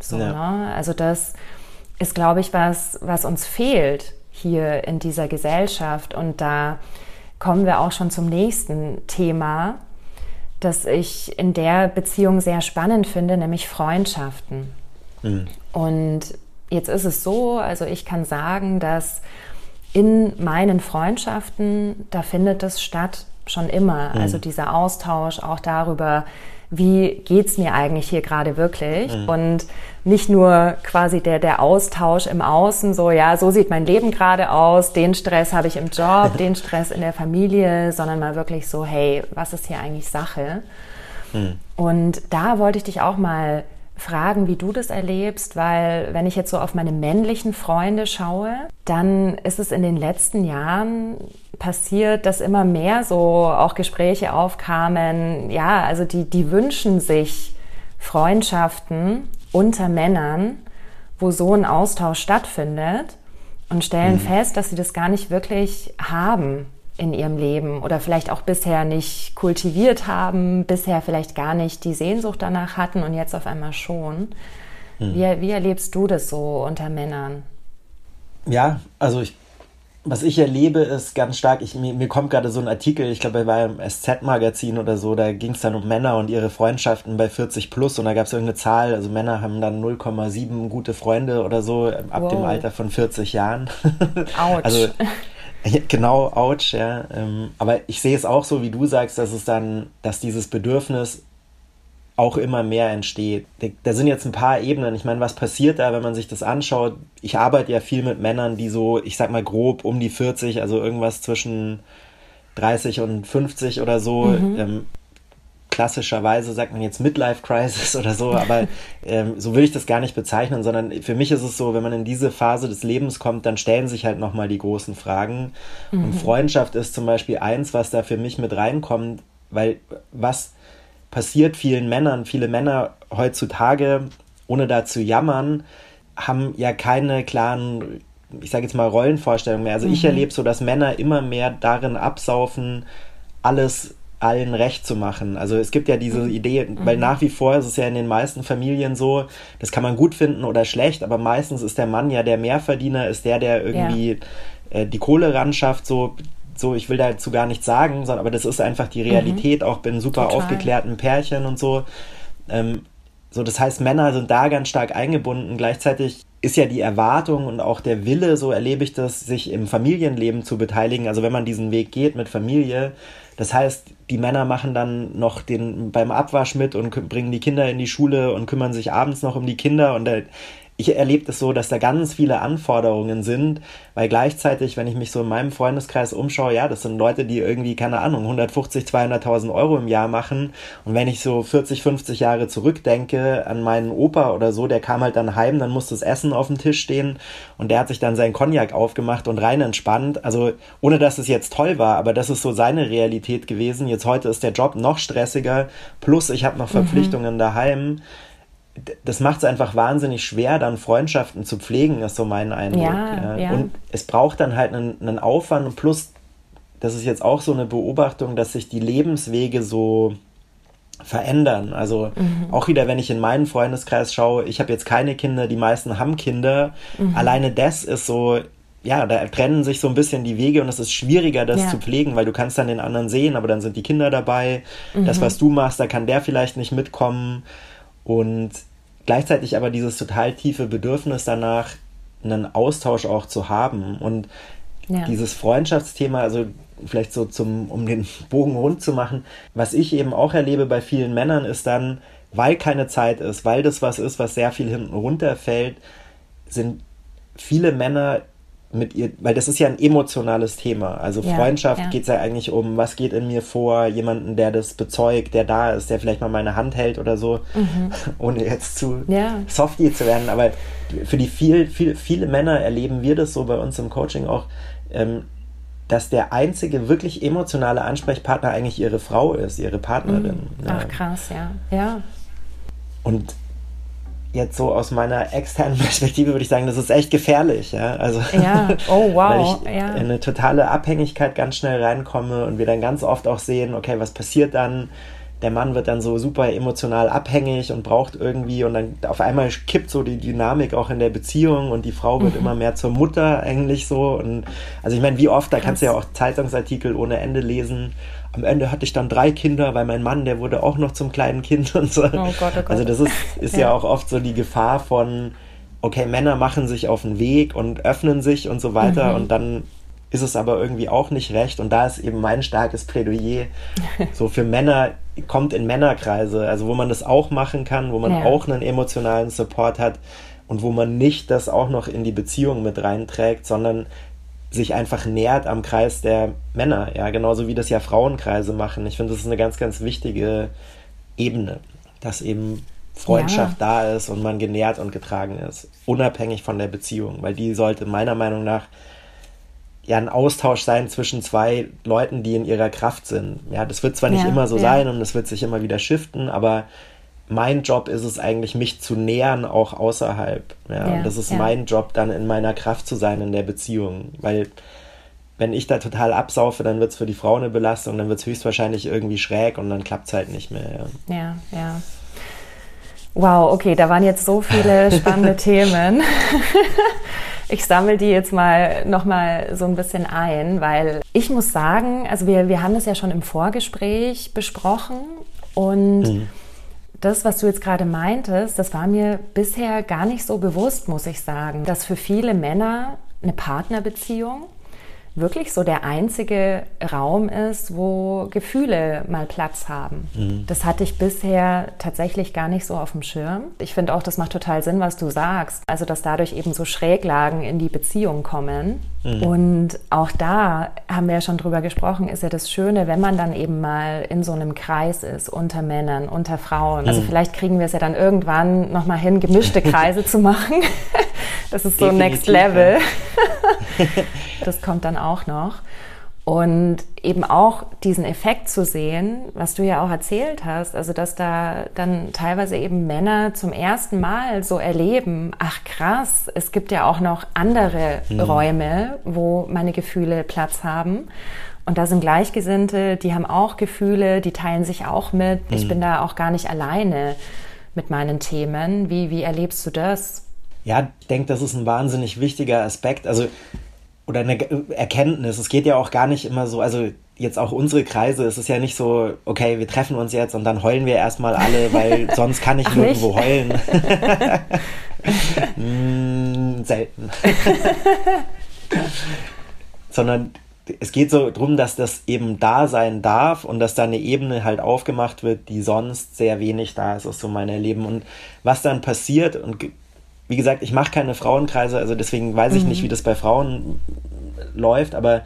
So, ja. ne? Also das ist, glaube ich, was, was uns fehlt hier in dieser Gesellschaft. Und da kommen wir auch schon zum nächsten Thema, das ich in der Beziehung sehr spannend finde, nämlich Freundschaften. Mhm. Und jetzt ist es so, also ich kann sagen, dass in meinen Freundschaften, da findet es statt, schon immer. Mhm. Also dieser Austausch auch darüber, wie geht's mir eigentlich hier gerade wirklich? Mhm. Und nicht nur quasi der, der Austausch im Außen, so, ja, so sieht mein Leben gerade aus, den Stress habe ich im Job, den Stress in der Familie, sondern mal wirklich so, hey, was ist hier eigentlich Sache? Mhm. Und da wollte ich dich auch mal fragen, wie du das erlebst, weil wenn ich jetzt so auf meine männlichen Freunde schaue, dann ist es in den letzten Jahren passiert, dass immer mehr so auch Gespräche aufkamen, ja, also die, die wünschen sich Freundschaften unter Männern, wo so ein Austausch stattfindet und stellen mhm. fest, dass sie das gar nicht wirklich haben in ihrem Leben oder vielleicht auch bisher nicht kultiviert haben, bisher vielleicht gar nicht die Sehnsucht danach hatten und jetzt auf einmal schon. Hm. Wie, wie erlebst du das so unter Männern? Ja, also ich, was ich erlebe, ist ganz stark, ich, mir, mir kommt gerade so ein Artikel, ich glaube, bei einem SZ-Magazin oder so, da ging es dann um Männer und ihre Freundschaften bei 40 plus und da gab es irgendeine Zahl, also Männer haben dann 0,7 gute Freunde oder so ab wow. dem Alter von 40 Jahren. Autsch. also Genau, ouch, ja. Ähm, aber ich sehe es auch so, wie du sagst, dass es dann, dass dieses Bedürfnis auch immer mehr entsteht. Da sind jetzt ein paar Ebenen. Ich meine, was passiert da, wenn man sich das anschaut? Ich arbeite ja viel mit Männern, die so, ich sag mal grob um die 40, also irgendwas zwischen 30 und 50 oder so, mhm. ähm, klassischerweise sagt man jetzt Midlife Crisis oder so, aber ähm, so will ich das gar nicht bezeichnen, sondern für mich ist es so, wenn man in diese Phase des Lebens kommt, dann stellen sich halt nochmal die großen Fragen. Mhm. Und Freundschaft ist zum Beispiel eins, was da für mich mit reinkommt, weil was passiert vielen Männern, viele Männer heutzutage, ohne da zu jammern, haben ja keine klaren ich sage jetzt mal Rollenvorstellungen mehr. Also mhm. ich erlebe so, dass Männer immer mehr darin absaufen, alles allen recht zu machen. Also es gibt ja diese mhm. Idee, weil mhm. nach wie vor ist es ja in den meisten Familien so, das kann man gut finden oder schlecht, aber meistens ist der Mann ja der Mehrverdiener, ist der, der irgendwie ja. äh, die Kohle ran schafft, so so, ich will dazu gar nichts sagen, sondern aber das ist einfach die Realität, mhm. auch bin super Total. aufgeklärten Pärchen und so. Ähm, so, das heißt, Männer sind da ganz stark eingebunden. Gleichzeitig ist ja die Erwartung und auch der Wille, so erlebe ich das, sich im Familienleben zu beteiligen. Also wenn man diesen Weg geht mit Familie, das heißt, die Männer machen dann noch den beim Abwasch mit und bringen die Kinder in die Schule und kümmern sich abends noch um die Kinder und da ich erlebe das so, dass da ganz viele Anforderungen sind, weil gleichzeitig, wenn ich mich so in meinem Freundeskreis umschaue, ja, das sind Leute, die irgendwie, keine Ahnung, 150, 200.000 Euro im Jahr machen. Und wenn ich so 40, 50 Jahre zurückdenke an meinen Opa oder so, der kam halt dann heim, dann musste das Essen auf dem Tisch stehen und der hat sich dann seinen Cognac aufgemacht und rein entspannt. Also, ohne dass es jetzt toll war, aber das ist so seine Realität gewesen. Jetzt heute ist der Job noch stressiger, plus ich habe noch mhm. Verpflichtungen mhm. daheim das macht es einfach wahnsinnig schwer, dann Freundschaften zu pflegen, ist so mein Eindruck. Ja, ja. Und es braucht dann halt einen, einen Aufwand und plus das ist jetzt auch so eine Beobachtung, dass sich die Lebenswege so verändern. Also mhm. auch wieder, wenn ich in meinen Freundeskreis schaue, ich habe jetzt keine Kinder, die meisten haben Kinder. Mhm. Alleine das ist so, ja, da trennen sich so ein bisschen die Wege und es ist schwieriger, das ja. zu pflegen, weil du kannst dann den anderen sehen, aber dann sind die Kinder dabei. Mhm. Das, was du machst, da kann der vielleicht nicht mitkommen. Und gleichzeitig aber dieses total tiefe Bedürfnis danach, einen Austausch auch zu haben. Und ja. dieses Freundschaftsthema, also vielleicht so zum, um den Bogen rund zu machen, was ich eben auch erlebe bei vielen Männern ist dann, weil keine Zeit ist, weil das was ist, was sehr viel hinten runterfällt, sind viele Männer mit ihr, weil das ist ja ein emotionales Thema. Also ja, Freundschaft ja. geht es ja eigentlich um, was geht in mir vor, jemanden, der das bezeugt, der da ist, der vielleicht mal meine Hand hält oder so, mhm. ohne jetzt zu ja. softy zu werden. Aber für die viel, viel, viele Männer erleben wir das so bei uns im Coaching auch, ähm, dass der einzige wirklich emotionale Ansprechpartner eigentlich ihre Frau ist, ihre Partnerin. Mhm. Ach krass, ja. Ja. Und jetzt so aus meiner externen Perspektive würde ich sagen, das ist echt gefährlich, ja. Also ja. Oh wow. weil ich ja. in eine totale Abhängigkeit ganz schnell reinkomme und wir dann ganz oft auch sehen, okay, was passiert dann? Der Mann wird dann so super emotional abhängig und braucht irgendwie und dann auf einmal kippt so die Dynamik auch in der Beziehung und die Frau wird mhm. immer mehr zur Mutter eigentlich so und also ich meine, wie oft, da Krass. kannst du ja auch Zeitungsartikel ohne Ende lesen am Ende hatte ich dann drei Kinder, weil mein Mann, der wurde auch noch zum kleinen Kind und so. Oh Gott, oh Gott. Also das ist, ist ja. ja auch oft so die Gefahr von, okay, Männer machen sich auf den Weg und öffnen sich und so weiter mhm. und dann ist es aber irgendwie auch nicht recht und da ist eben mein starkes Plädoyer so für Männer kommt in Männerkreise, also wo man das auch machen kann, wo man ja. auch einen emotionalen Support hat und wo man nicht das auch noch in die Beziehung mit reinträgt, sondern sich einfach nähert am Kreis der Männer, ja, genauso wie das ja Frauenkreise machen. Ich finde, das ist eine ganz, ganz wichtige Ebene, dass eben Freundschaft ja. da ist und man genährt und getragen ist, unabhängig von der Beziehung, weil die sollte meiner Meinung nach ja ein Austausch sein zwischen zwei Leuten, die in ihrer Kraft sind. Ja, das wird zwar nicht ja, immer so ja. sein und es wird sich immer wieder shiften, aber mein Job ist es eigentlich, mich zu nähern, auch außerhalb. Ja, ja und das ist ja. mein Job, dann in meiner Kraft zu sein in der Beziehung. Weil wenn ich da total absaufe, dann wird es für die Frau eine Belastung, dann wird es höchstwahrscheinlich irgendwie schräg und dann klappt es halt nicht mehr. Ja. ja, ja. Wow, okay, da waren jetzt so viele spannende Themen. Ich sammle die jetzt mal nochmal so ein bisschen ein, weil ich muss sagen, also wir, wir haben das ja schon im Vorgespräch besprochen und mhm das, was du jetzt gerade meintest, das war mir bisher gar nicht so bewusst, muss ich sagen, dass für viele Männer eine Partnerbeziehung wirklich so der einzige Raum ist, wo Gefühle mal Platz haben. Mhm. Das hatte ich bisher tatsächlich gar nicht so auf dem Schirm. Ich finde auch, das macht total Sinn, was du sagst. Also, dass dadurch eben so Schräglagen in die Beziehung kommen. Mhm. Und auch da haben wir ja schon drüber gesprochen, ist ja das Schöne, wenn man dann eben mal in so einem Kreis ist, unter Männern, unter Frauen. Also mhm. vielleicht kriegen wir es ja dann irgendwann nochmal hin, gemischte Kreise zu machen. Das ist so Definitiv, Next Level. das kommt dann auch noch. Und eben auch diesen Effekt zu sehen, was du ja auch erzählt hast, also dass da dann teilweise eben Männer zum ersten Mal so erleben, ach krass, es gibt ja auch noch andere mhm. Räume, wo meine Gefühle Platz haben. Und da sind Gleichgesinnte, die haben auch Gefühle, die teilen sich auch mit. Mhm. Ich bin da auch gar nicht alleine mit meinen Themen. Wie, wie erlebst du das? Ja, ich denke, das ist ein wahnsinnig wichtiger Aspekt. Also oder eine Erkenntnis. Es geht ja auch gar nicht immer so, also jetzt auch unsere Kreise, es ist ja nicht so, okay, wir treffen uns jetzt und dann heulen wir erstmal alle, weil sonst kann ich nirgendwo heulen. mm, selten. Sondern es geht so darum, dass das eben da sein darf und dass da eine Ebene halt aufgemacht wird, die sonst sehr wenig da ist aus so meinem Erleben. Und was dann passiert und wie gesagt, ich mache keine Frauenkreise, also deswegen weiß ich mhm. nicht, wie das bei Frauen läuft, aber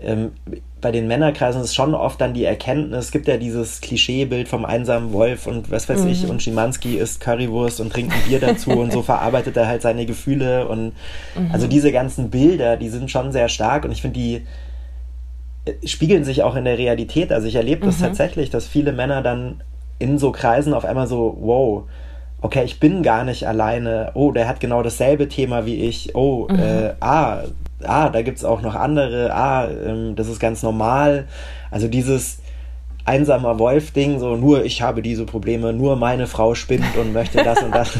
ähm, bei den Männerkreisen ist schon oft dann die Erkenntnis, es gibt ja dieses Klischeebild vom einsamen Wolf und was weiß mhm. ich, und Schimanski isst Currywurst und trinkt ein Bier dazu und so verarbeitet er halt seine Gefühle und mhm. also diese ganzen Bilder, die sind schon sehr stark und ich finde, die äh, spiegeln sich auch in der Realität. Also ich erlebe das mhm. tatsächlich, dass viele Männer dann in so Kreisen auf einmal so, wow, okay, ich bin gar nicht alleine, oh, der hat genau dasselbe Thema wie ich, oh, mhm. äh, ah, ah, da gibt es auch noch andere, ah, ähm, das ist ganz normal. Also dieses einsamer Wolf-Ding, so nur ich habe diese Probleme, nur meine Frau spinnt und möchte das und das.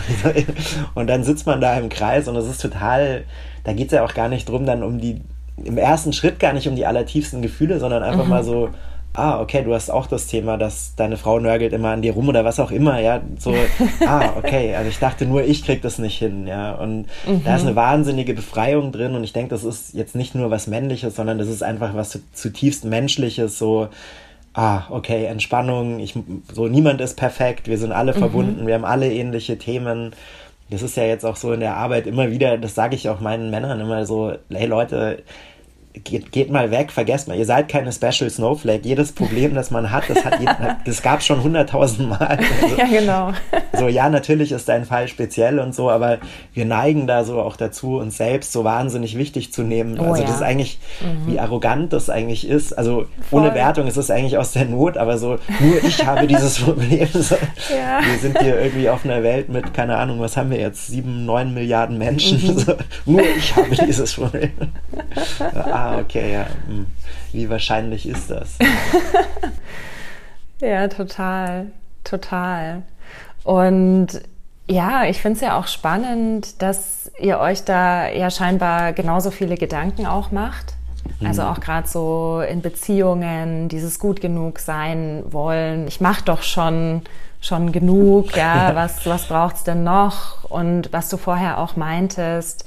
und dann sitzt man da im Kreis und es ist total, da geht es ja auch gar nicht drum, dann um die, im ersten Schritt gar nicht um die allertiefsten Gefühle, sondern einfach mhm. mal so, ah, okay, du hast auch das Thema, dass deine Frau nörgelt immer an dir rum oder was auch immer, ja, so, ah, okay, also ich dachte nur, ich krieg das nicht hin, ja, und mhm. da ist eine wahnsinnige Befreiung drin und ich denke, das ist jetzt nicht nur was Männliches, sondern das ist einfach was zutiefst Menschliches, so, ah, okay, Entspannung, ich, so, niemand ist perfekt, wir sind alle mhm. verbunden, wir haben alle ähnliche Themen, das ist ja jetzt auch so in der Arbeit immer wieder, das sage ich auch meinen Männern immer so, hey Leute, geht, geht mal weg, vergesst mal, ihr seid keine Special Snowflake. Jedes Problem, das man hat, das, hat das gab schon hunderttausend Mal. Also, ja, genau. So, ja, natürlich ist dein Fall speziell und so, aber wir neigen da so auch dazu, uns selbst so wahnsinnig wichtig zu nehmen. Oh, also, ja. das ist eigentlich, mhm. wie arrogant das eigentlich ist. Also, Voll. ohne Wertung ist es eigentlich aus der Not, aber so, nur ich habe dieses Problem. So, ja. Wir sind hier irgendwie auf einer Welt mit, keine Ahnung, was haben wir jetzt? Sieben, neun Milliarden Menschen. Mhm. So, nur ich habe dieses Problem. ah, Ah, okay, ja. Hm. Wie wahrscheinlich ist das? ja, total, total. Und ja, ich finde es ja auch spannend, dass ihr euch da ja scheinbar genauso viele Gedanken auch macht. Also mhm. auch gerade so in Beziehungen, dieses gut genug sein wollen. Ich mache doch schon schon genug, ja, was was braucht's denn noch? Und was du vorher auch meintest,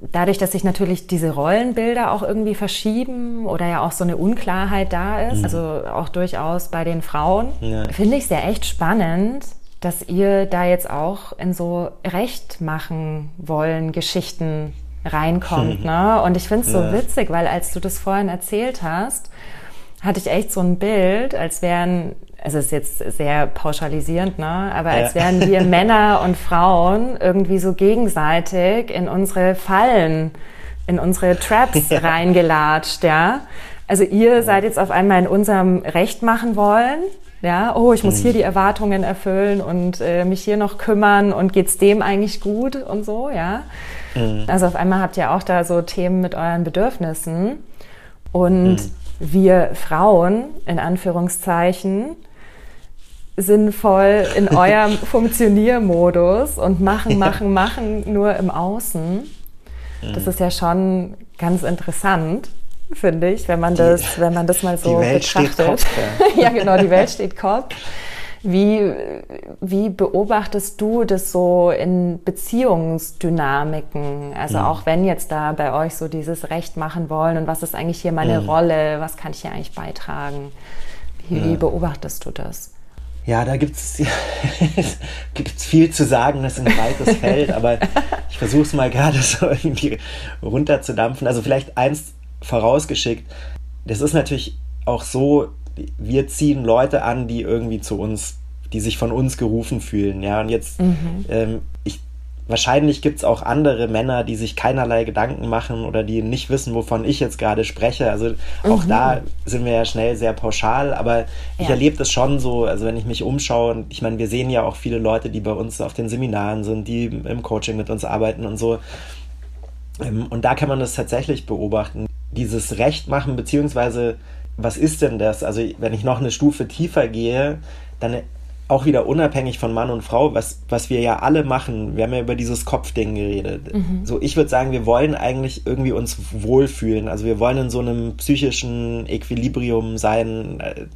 dadurch, dass sich natürlich diese Rollenbilder auch irgendwie verschieben oder ja auch so eine Unklarheit da ist, mhm. also auch durchaus bei den Frauen, ja. finde ich es ja echt spannend, dass ihr da jetzt auch in so Recht machen wollen Geschichten reinkommt. Mhm. Ne? Und ich finde es so ja. witzig, weil als du das vorhin erzählt hast, hatte ich echt so ein Bild, als wären also es ist jetzt sehr pauschalisierend, ne? aber als ja. wären wir Männer und Frauen irgendwie so gegenseitig in unsere Fallen, in unsere Traps ja. reingelatscht, ja. Also ihr seid jetzt auf einmal in unserem Recht machen wollen, ja, oh, ich muss hier mhm. die Erwartungen erfüllen und äh, mich hier noch kümmern und geht's dem eigentlich gut und so, ja. Mhm. Also auf einmal habt ihr auch da so Themen mit euren Bedürfnissen und mhm. Wir Frauen, in Anführungszeichen, sinnvoll in eurem Funktioniermodus und machen, machen, machen nur im Außen. Das mhm. ist ja schon ganz interessant, finde ich, wenn man das, wenn man das mal so die Welt betrachtet. Steht Kopf, ja. ja, genau, die Welt steht Kopf. Wie, wie beobachtest du das so in Beziehungsdynamiken? Also mhm. auch wenn jetzt da bei euch so dieses Recht machen wollen und was ist eigentlich hier meine mhm. Rolle, was kann ich hier eigentlich beitragen? Wie, ja. wie beobachtest du das? Ja, da gibt's gibt's viel zu sagen, das ist ein weites Feld, aber ich versuche es mal gerade so irgendwie runterzudampfen. Also vielleicht eins vorausgeschickt, das ist natürlich auch so, wir ziehen Leute an, die irgendwie zu uns, die sich von uns gerufen fühlen, ja. Und jetzt, mhm. ähm, ich wahrscheinlich gibt es auch andere Männer, die sich keinerlei Gedanken machen oder die nicht wissen, wovon ich jetzt gerade spreche. Also auch mhm. da sind wir ja schnell sehr pauschal, aber ich erlebe das schon so, also wenn ich mich umschaue, ich meine, wir sehen ja auch viele Leute, die bei uns auf den Seminaren sind, die im Coaching mit uns arbeiten und so. Ähm, und da kann man das tatsächlich beobachten. Dieses Recht machen, beziehungsweise was ist denn das? Also wenn ich noch eine Stufe tiefer gehe, dann auch wieder unabhängig von Mann und Frau, was, was wir ja alle machen, wir haben ja über dieses Kopfding geredet. Mhm. So, ich würde sagen, wir wollen eigentlich irgendwie uns wohlfühlen. Also wir wollen in so einem psychischen Equilibrium sein, äh,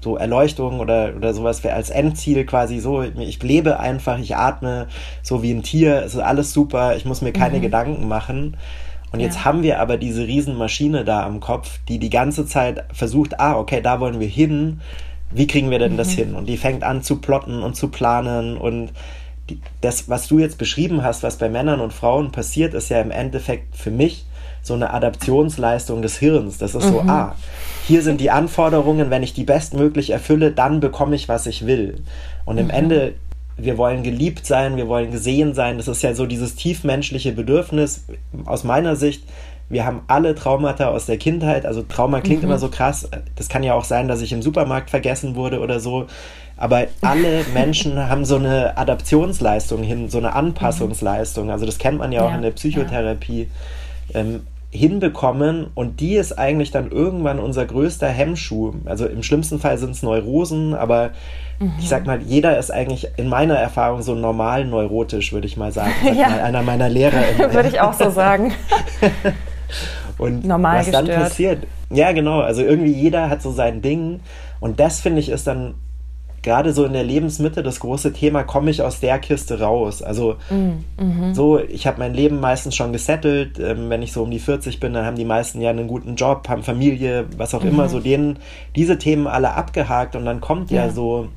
so Erleuchtung oder, oder sowas wäre als Endziel quasi so, ich lebe einfach, ich atme so wie ein Tier, es ist alles super, ich muss mir keine mhm. Gedanken machen. Und ja. jetzt haben wir aber diese Riesenmaschine da am Kopf, die die ganze Zeit versucht, ah, okay, da wollen wir hin wie kriegen wir denn das mhm. hin? Und die fängt an zu plotten und zu planen und die, das, was du jetzt beschrieben hast, was bei Männern und Frauen passiert, ist ja im Endeffekt für mich so eine Adaptionsleistung des Hirns. Das ist mhm. so, ah, hier sind die Anforderungen, wenn ich die bestmöglich erfülle, dann bekomme ich, was ich will. Und mhm. im Ende, wir wollen geliebt sein, wir wollen gesehen sein. Das ist ja so dieses tiefmenschliche Bedürfnis aus meiner Sicht, wir haben alle Traumata aus der Kindheit. Also Trauma klingt mhm. immer so krass. Das kann ja auch sein, dass ich im Supermarkt vergessen wurde oder so. Aber alle Menschen haben so eine Adaptionsleistung hin, so eine Anpassungsleistung. Also das kennt man ja auch ja, in der Psychotherapie. Ja. Ähm, hinbekommen und die ist eigentlich dann irgendwann unser größter Hemmschuh. Also im schlimmsten Fall sind es Neurosen, aber mhm. ich sag mal, jeder ist eigentlich in meiner Erfahrung so normal neurotisch, würde ich mal sagen. ja. mal einer meiner Lehrer. würde ich auch so sagen. und Normal was gestört. dann passiert. Ja, genau. Also irgendwie jeder hat so sein Ding und das finde ich ist dann gerade so in der Lebensmitte das große Thema, komme ich aus der Kiste raus? Also mm, mhm. so, ich habe mein Leben meistens schon gesettelt. Ähm, wenn ich so um die 40 bin, dann haben die meisten ja einen guten Job, haben Familie, was auch mhm. immer, so denen diese Themen alle abgehakt und dann kommt ja, ja so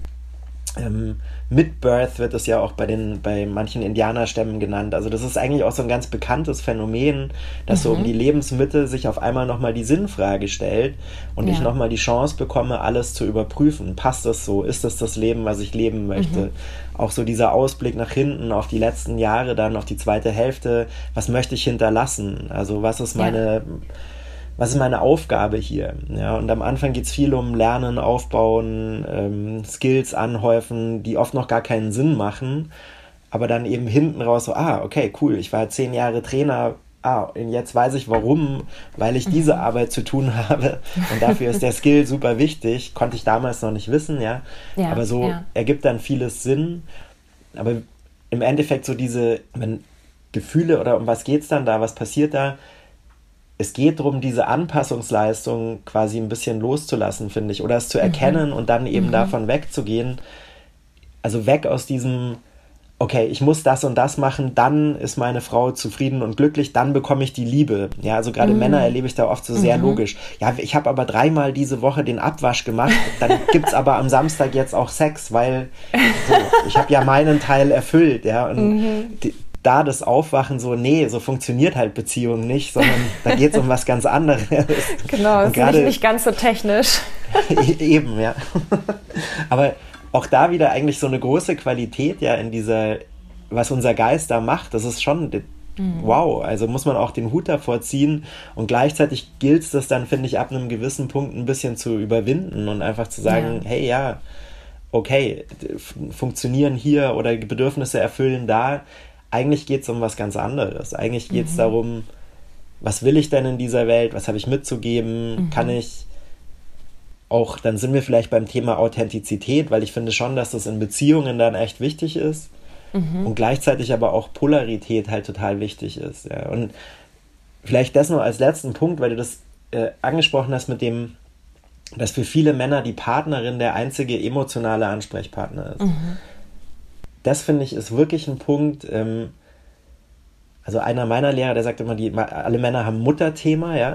ähm, Mid-Birth wird es ja auch bei den bei manchen Indianerstämmen genannt. Also das ist eigentlich auch so ein ganz bekanntes Phänomen, dass mhm. so um mhm. die Lebensmitte sich auf einmal nochmal die Sinnfrage stellt und ja. ich nochmal die Chance bekomme, alles zu überprüfen. Passt das so? Ist das das Leben, was ich leben möchte? Mhm. Auch so dieser Ausblick nach hinten auf die letzten Jahre, dann auf die zweite Hälfte. Was möchte ich hinterlassen? Also was ist meine ja was ist meine Aufgabe hier? Ja, und am Anfang geht es viel um Lernen, Aufbauen, ähm, Skills anhäufen, die oft noch gar keinen Sinn machen. Aber dann eben hinten raus so, ah, okay, cool, ich war zehn Jahre Trainer, ah, und jetzt weiß ich warum, weil ich diese mhm. Arbeit zu tun habe und dafür ist der Skill super wichtig. Konnte ich damals noch nicht wissen, ja. ja Aber so ja. ergibt dann vieles Sinn. Aber im Endeffekt so diese, wenn Gefühle oder um was geht es dann da, was passiert da? Es geht darum, diese Anpassungsleistung quasi ein bisschen loszulassen, finde ich, oder es zu mhm. erkennen mhm. und dann eben mhm. davon wegzugehen. Also weg aus diesem, okay, ich muss das und das machen, dann ist meine Frau zufrieden und glücklich, dann bekomme ich die Liebe. Ja, also gerade mhm. Männer erlebe ich da oft so sehr mhm. logisch. Ja, ich habe aber dreimal diese Woche den Abwasch gemacht, dann gibt es aber am Samstag jetzt auch Sex, weil so, ich habe ja meinen Teil erfüllt, ja. Und mhm. die, da das Aufwachen so, nee, so funktioniert halt Beziehung nicht, sondern da geht es um was ganz anderes. Genau, ist grade, nicht, nicht ganz so technisch. eben, ja. Aber auch da wieder eigentlich so eine große Qualität ja in dieser, was unser Geist da macht, das ist schon mhm. wow. Also muss man auch den Hut davor ziehen und gleichzeitig gilt es das dann, finde ich, ab einem gewissen Punkt ein bisschen zu überwinden und einfach zu sagen, ja. hey, ja, okay, funktionieren hier oder Bedürfnisse erfüllen da eigentlich geht es um was ganz anderes. Eigentlich geht es mhm. darum, was will ich denn in dieser Welt, was habe ich mitzugeben, mhm. kann ich auch, dann sind wir vielleicht beim Thema Authentizität, weil ich finde schon, dass das in Beziehungen dann echt wichtig ist mhm. und gleichzeitig aber auch Polarität halt total wichtig ist. Ja. Und vielleicht das nur als letzten Punkt, weil du das äh, angesprochen hast mit dem, dass für viele Männer die Partnerin der einzige emotionale Ansprechpartner ist. Mhm das finde ich ist wirklich ein Punkt. Ähm, also einer meiner Lehrer, der sagt immer, die, alle Männer haben Mutterthema, ja.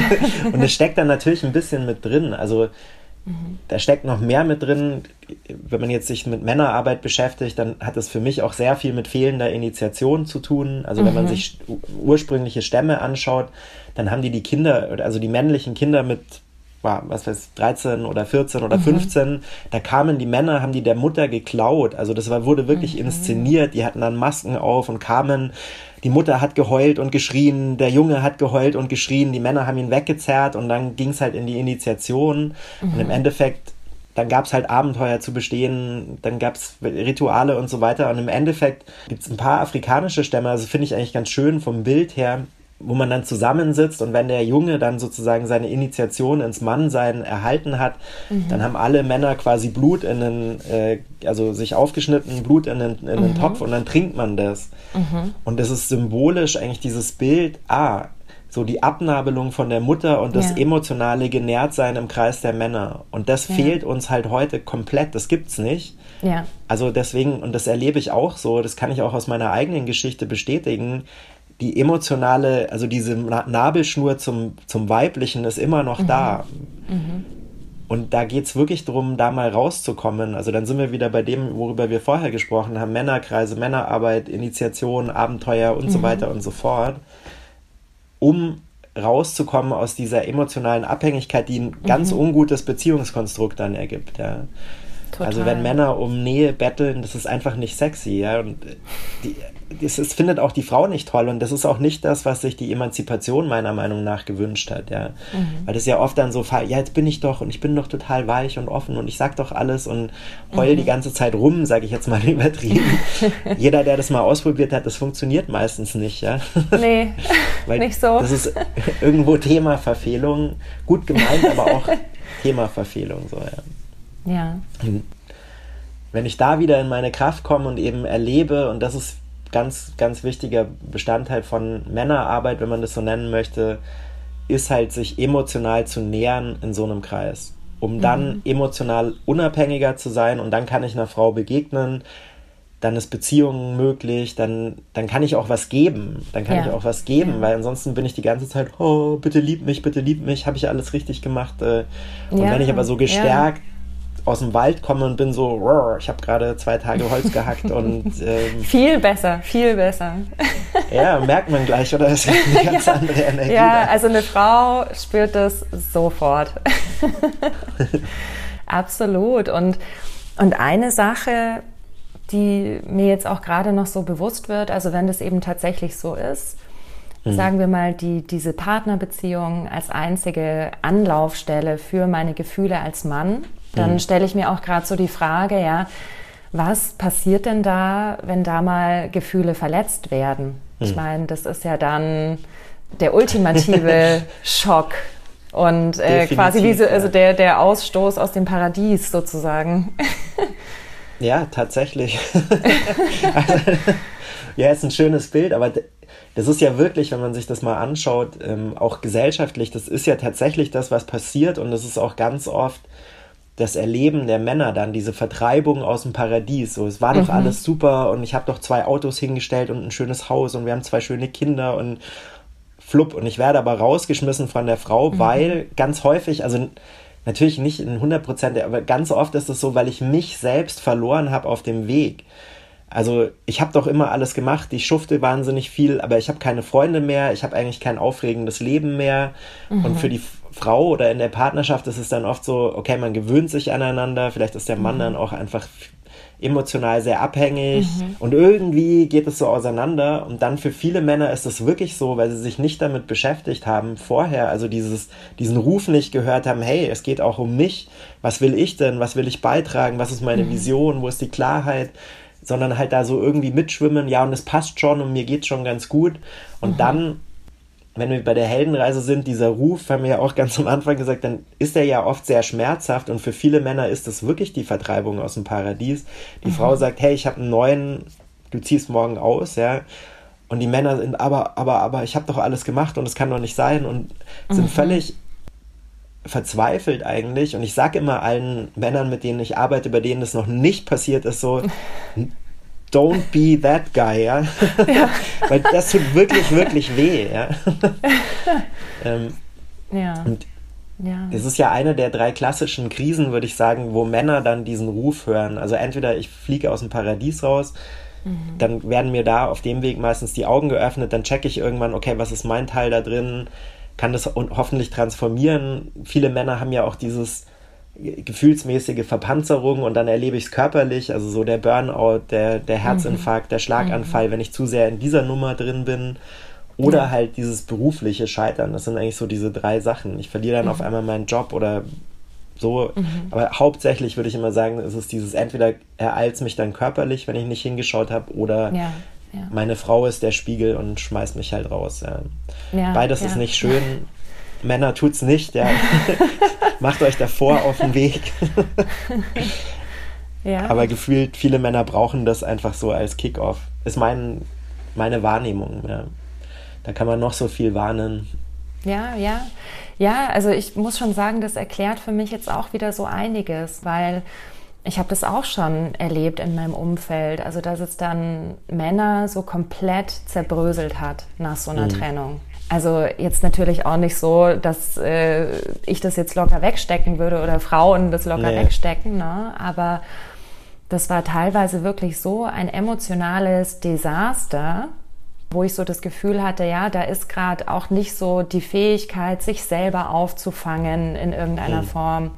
und es steckt dann natürlich ein bisschen mit drin. Also mhm. da steckt noch mehr mit drin. Wenn man jetzt sich mit Männerarbeit beschäftigt, dann hat es für mich auch sehr viel mit fehlender Initiation zu tun. Also wenn man mhm. sich ursprüngliche Stämme anschaut, dann haben die die Kinder, also die männlichen Kinder mit war, was weiß 13 oder 14 oder mhm. 15, da kamen die Männer, haben die der Mutter geklaut. Also das war, wurde wirklich mhm. inszeniert. Die hatten dann Masken auf und kamen. Die Mutter hat geheult und geschrien, der Junge hat geheult und geschrien, die Männer haben ihn weggezerrt und dann ging es halt in die Initiation. Mhm. Und im Endeffekt dann gab es halt Abenteuer zu bestehen, dann gab es Rituale und so weiter. Und im Endeffekt gibt es ein paar afrikanische Stämme, also finde ich eigentlich ganz schön vom Bild her, wo man dann zusammensitzt und wenn der Junge dann sozusagen seine Initiation ins Mannsein erhalten hat, mhm. dann haben alle Männer quasi Blut in den, äh, also sich aufgeschnitten, Blut in den, in den mhm. Topf und dann trinkt man das. Mhm. Und das ist symbolisch eigentlich dieses Bild, ah, so die Abnabelung von der Mutter und das ja. emotionale Genährtsein im Kreis der Männer. Und das ja. fehlt uns halt heute komplett, das gibt's nicht. Ja. Also deswegen, und das erlebe ich auch so, das kann ich auch aus meiner eigenen Geschichte bestätigen, die emotionale, also diese Nabelschnur zum, zum Weiblichen ist immer noch mhm. da. Mhm. Und da geht es wirklich darum, da mal rauszukommen. Also dann sind wir wieder bei dem, worüber wir vorher gesprochen haben. Männerkreise, Männerarbeit, Initiation, Abenteuer und mhm. so weiter und so fort. Um rauszukommen aus dieser emotionalen Abhängigkeit, die ein ganz mhm. ungutes Beziehungskonstrukt dann ergibt. Ja. Total. Also wenn Männer um Nähe betteln, das ist einfach nicht sexy, ja. Und die, das ist, findet auch die Frau nicht toll und das ist auch nicht das, was sich die Emanzipation meiner Meinung nach gewünscht hat, ja. Mhm. Weil das ja oft dann so, ja, jetzt bin ich doch und ich bin doch total weich und offen und ich sag doch alles und heul mhm. die ganze Zeit rum, sage ich jetzt mal übertrieben. Jeder, der das mal ausprobiert hat, das funktioniert meistens nicht, ja. Nee, Weil nicht so. Das ist irgendwo Thema Verfehlung, gut gemeint, aber auch Thema Verfehlung, so, ja. Ja. Wenn ich da wieder in meine Kraft komme und eben erlebe, und das ist ganz, ganz wichtiger Bestandteil von Männerarbeit, wenn man das so nennen möchte, ist halt, sich emotional zu nähern in so einem Kreis. Um dann mhm. emotional unabhängiger zu sein und dann kann ich einer Frau begegnen, dann ist Beziehung möglich, dann, dann kann ich auch was geben. Dann kann ja. ich auch was geben, ja. weil ansonsten bin ich die ganze Zeit, oh, bitte lieb mich, bitte lieb mich, habe ich alles richtig gemacht. Äh. Und ja. wenn ich aber so gestärkt aus dem Wald komme und bin so, ich habe gerade zwei Tage Holz gehackt und ähm, viel besser, viel besser. ja, merkt man gleich, oder? Das ist eine ganz ja, andere Energie. Ja, da. also eine Frau spürt das sofort. Absolut. Und, und eine Sache, die mir jetzt auch gerade noch so bewusst wird, also wenn das eben tatsächlich so ist, mhm. sagen wir mal, die, diese Partnerbeziehung als einzige Anlaufstelle für meine Gefühle als Mann dann mhm. stelle ich mir auch gerade so die Frage, ja, was passiert denn da, wenn da mal Gefühle verletzt werden? Mhm. Ich meine, das ist ja dann der ultimative Schock und äh, quasi diese, also der, der Ausstoß aus dem Paradies sozusagen. Ja, tatsächlich. also, ja, ist ein schönes Bild, aber das ist ja wirklich, wenn man sich das mal anschaut, ähm, auch gesellschaftlich, das ist ja tatsächlich das, was passiert und das ist auch ganz oft das Erleben der Männer dann, diese Vertreibung aus dem Paradies. So, es war mhm. doch alles super und ich habe doch zwei Autos hingestellt und ein schönes Haus und wir haben zwei schöne Kinder und flupp. Und ich werde aber rausgeschmissen von der Frau, mhm. weil ganz häufig, also natürlich nicht in 100 Prozent, aber ganz oft ist es so, weil ich mich selbst verloren habe auf dem Weg. Also ich habe doch immer alles gemacht, ich schufte wahnsinnig viel, aber ich habe keine Freunde mehr, ich habe eigentlich kein aufregendes Leben mehr. Mhm. Und für die Frau oder in der Partnerschaft ist es dann oft so, okay, man gewöhnt sich aneinander, vielleicht ist der Mann mhm. dann auch einfach emotional sehr abhängig mhm. und irgendwie geht es so auseinander und dann für viele Männer ist es wirklich so, weil sie sich nicht damit beschäftigt haben vorher, also dieses, diesen Ruf nicht gehört haben, hey, es geht auch um mich, was will ich denn, was will ich beitragen, was ist meine mhm. Vision, wo ist die Klarheit, sondern halt da so irgendwie mitschwimmen, ja und es passt schon und mir geht schon ganz gut und mhm. dann wenn wir bei der Heldenreise sind, dieser Ruf, haben wir ja auch ganz am Anfang gesagt, dann ist er ja oft sehr schmerzhaft und für viele Männer ist das wirklich die Vertreibung aus dem Paradies. Die mhm. Frau sagt, hey, ich habe einen neuen, du ziehst morgen aus, ja. Und die Männer sind, aber, aber, aber, ich habe doch alles gemacht und es kann doch nicht sein und sind mhm. völlig verzweifelt eigentlich. Und ich sage immer allen Männern, mit denen ich arbeite, bei denen das noch nicht passiert ist, so, don't be that guy, ja. ja. Weil das tut wirklich, wirklich weh, ja. ähm, ja. Und ja. Es ist ja eine der drei klassischen Krisen, würde ich sagen, wo Männer dann diesen Ruf hören. Also entweder ich fliege aus dem Paradies raus, mhm. dann werden mir da auf dem Weg meistens die Augen geöffnet, dann checke ich irgendwann, okay, was ist mein Teil da drin, kann das hoffentlich transformieren. Viele Männer haben ja auch dieses gefühlsmäßige Verpanzerung und dann erlebe ich es körperlich, also so der Burnout, der, der Herzinfarkt, mhm. der Schlaganfall, mhm. wenn ich zu sehr in dieser Nummer drin bin. Oder ja. halt dieses berufliche Scheitern. Das sind eigentlich so diese drei Sachen. Ich verliere dann mhm. auf einmal meinen Job oder so. Mhm. Aber hauptsächlich würde ich immer sagen, ist es dieses, entweder ereilt es mich dann körperlich, wenn ich nicht hingeschaut habe, oder ja. Ja. meine Frau ist der Spiegel und schmeißt mich halt raus. Beides ist nicht schön. Männer tut's nicht, ja. Macht euch davor auf den Weg. ja. Aber gefühlt, viele Männer brauchen das einfach so als Kickoff. Ist mein, meine Wahrnehmung. Ja. Da kann man noch so viel warnen. Ja, ja. Ja, also ich muss schon sagen, das erklärt für mich jetzt auch wieder so einiges, weil ich habe das auch schon erlebt in meinem Umfeld. Also, dass es dann Männer so komplett zerbröselt hat nach so einer mhm. Trennung. Also jetzt natürlich auch nicht so, dass äh, ich das jetzt locker wegstecken würde oder Frauen das locker nee. wegstecken, ne? aber das war teilweise wirklich so ein emotionales Desaster, wo ich so das Gefühl hatte, ja, da ist gerade auch nicht so die Fähigkeit, sich selber aufzufangen in irgendeiner mhm. Form.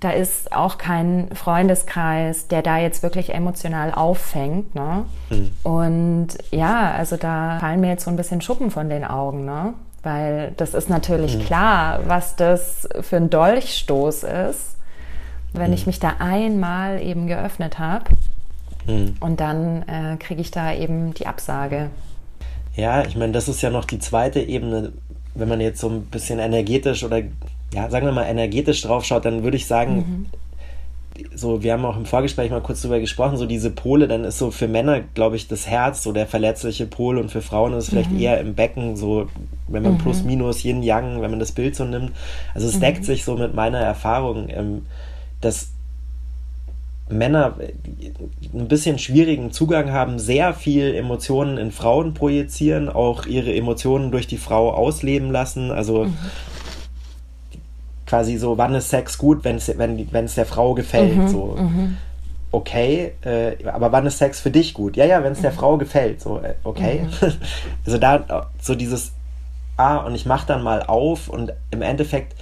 Da ist auch kein Freundeskreis, der da jetzt wirklich emotional auffängt. Ne? Mhm. Und ja, also da fallen mir jetzt so ein bisschen Schuppen von den Augen. Ne? Weil das ist natürlich mhm. klar, was das für ein Dolchstoß ist, wenn mhm. ich mich da einmal eben geöffnet habe. Mhm. Und dann äh, kriege ich da eben die Absage. Ja, ich meine, das ist ja noch die zweite Ebene, wenn man jetzt so ein bisschen energetisch oder ja, sagen wir mal, energetisch drauf schaut, dann würde ich sagen, mhm. so, wir haben auch im Vorgespräch mal kurz drüber gesprochen, so diese Pole, dann ist so für Männer, glaube ich, das Herz so der verletzliche Pol und für Frauen ist es vielleicht mhm. eher im Becken, so, wenn man mhm. plus minus Yin Yang, wenn man das Bild so nimmt. Also es deckt mhm. sich so mit meiner Erfahrung, ähm, dass Männer ein bisschen schwierigen Zugang haben, sehr viel Emotionen in Frauen projizieren, auch ihre Emotionen durch die Frau ausleben lassen. Also mhm quasi so, wann ist Sex gut, wenn's, wenn es der Frau gefällt. Mhm, so. Mhm. Okay, äh, aber wann ist Sex für dich gut? Ja, ja, wenn es der mhm. Frau gefällt. So, äh, okay. Mhm. also da so dieses, ah, und ich mach dann mal auf und im Endeffekt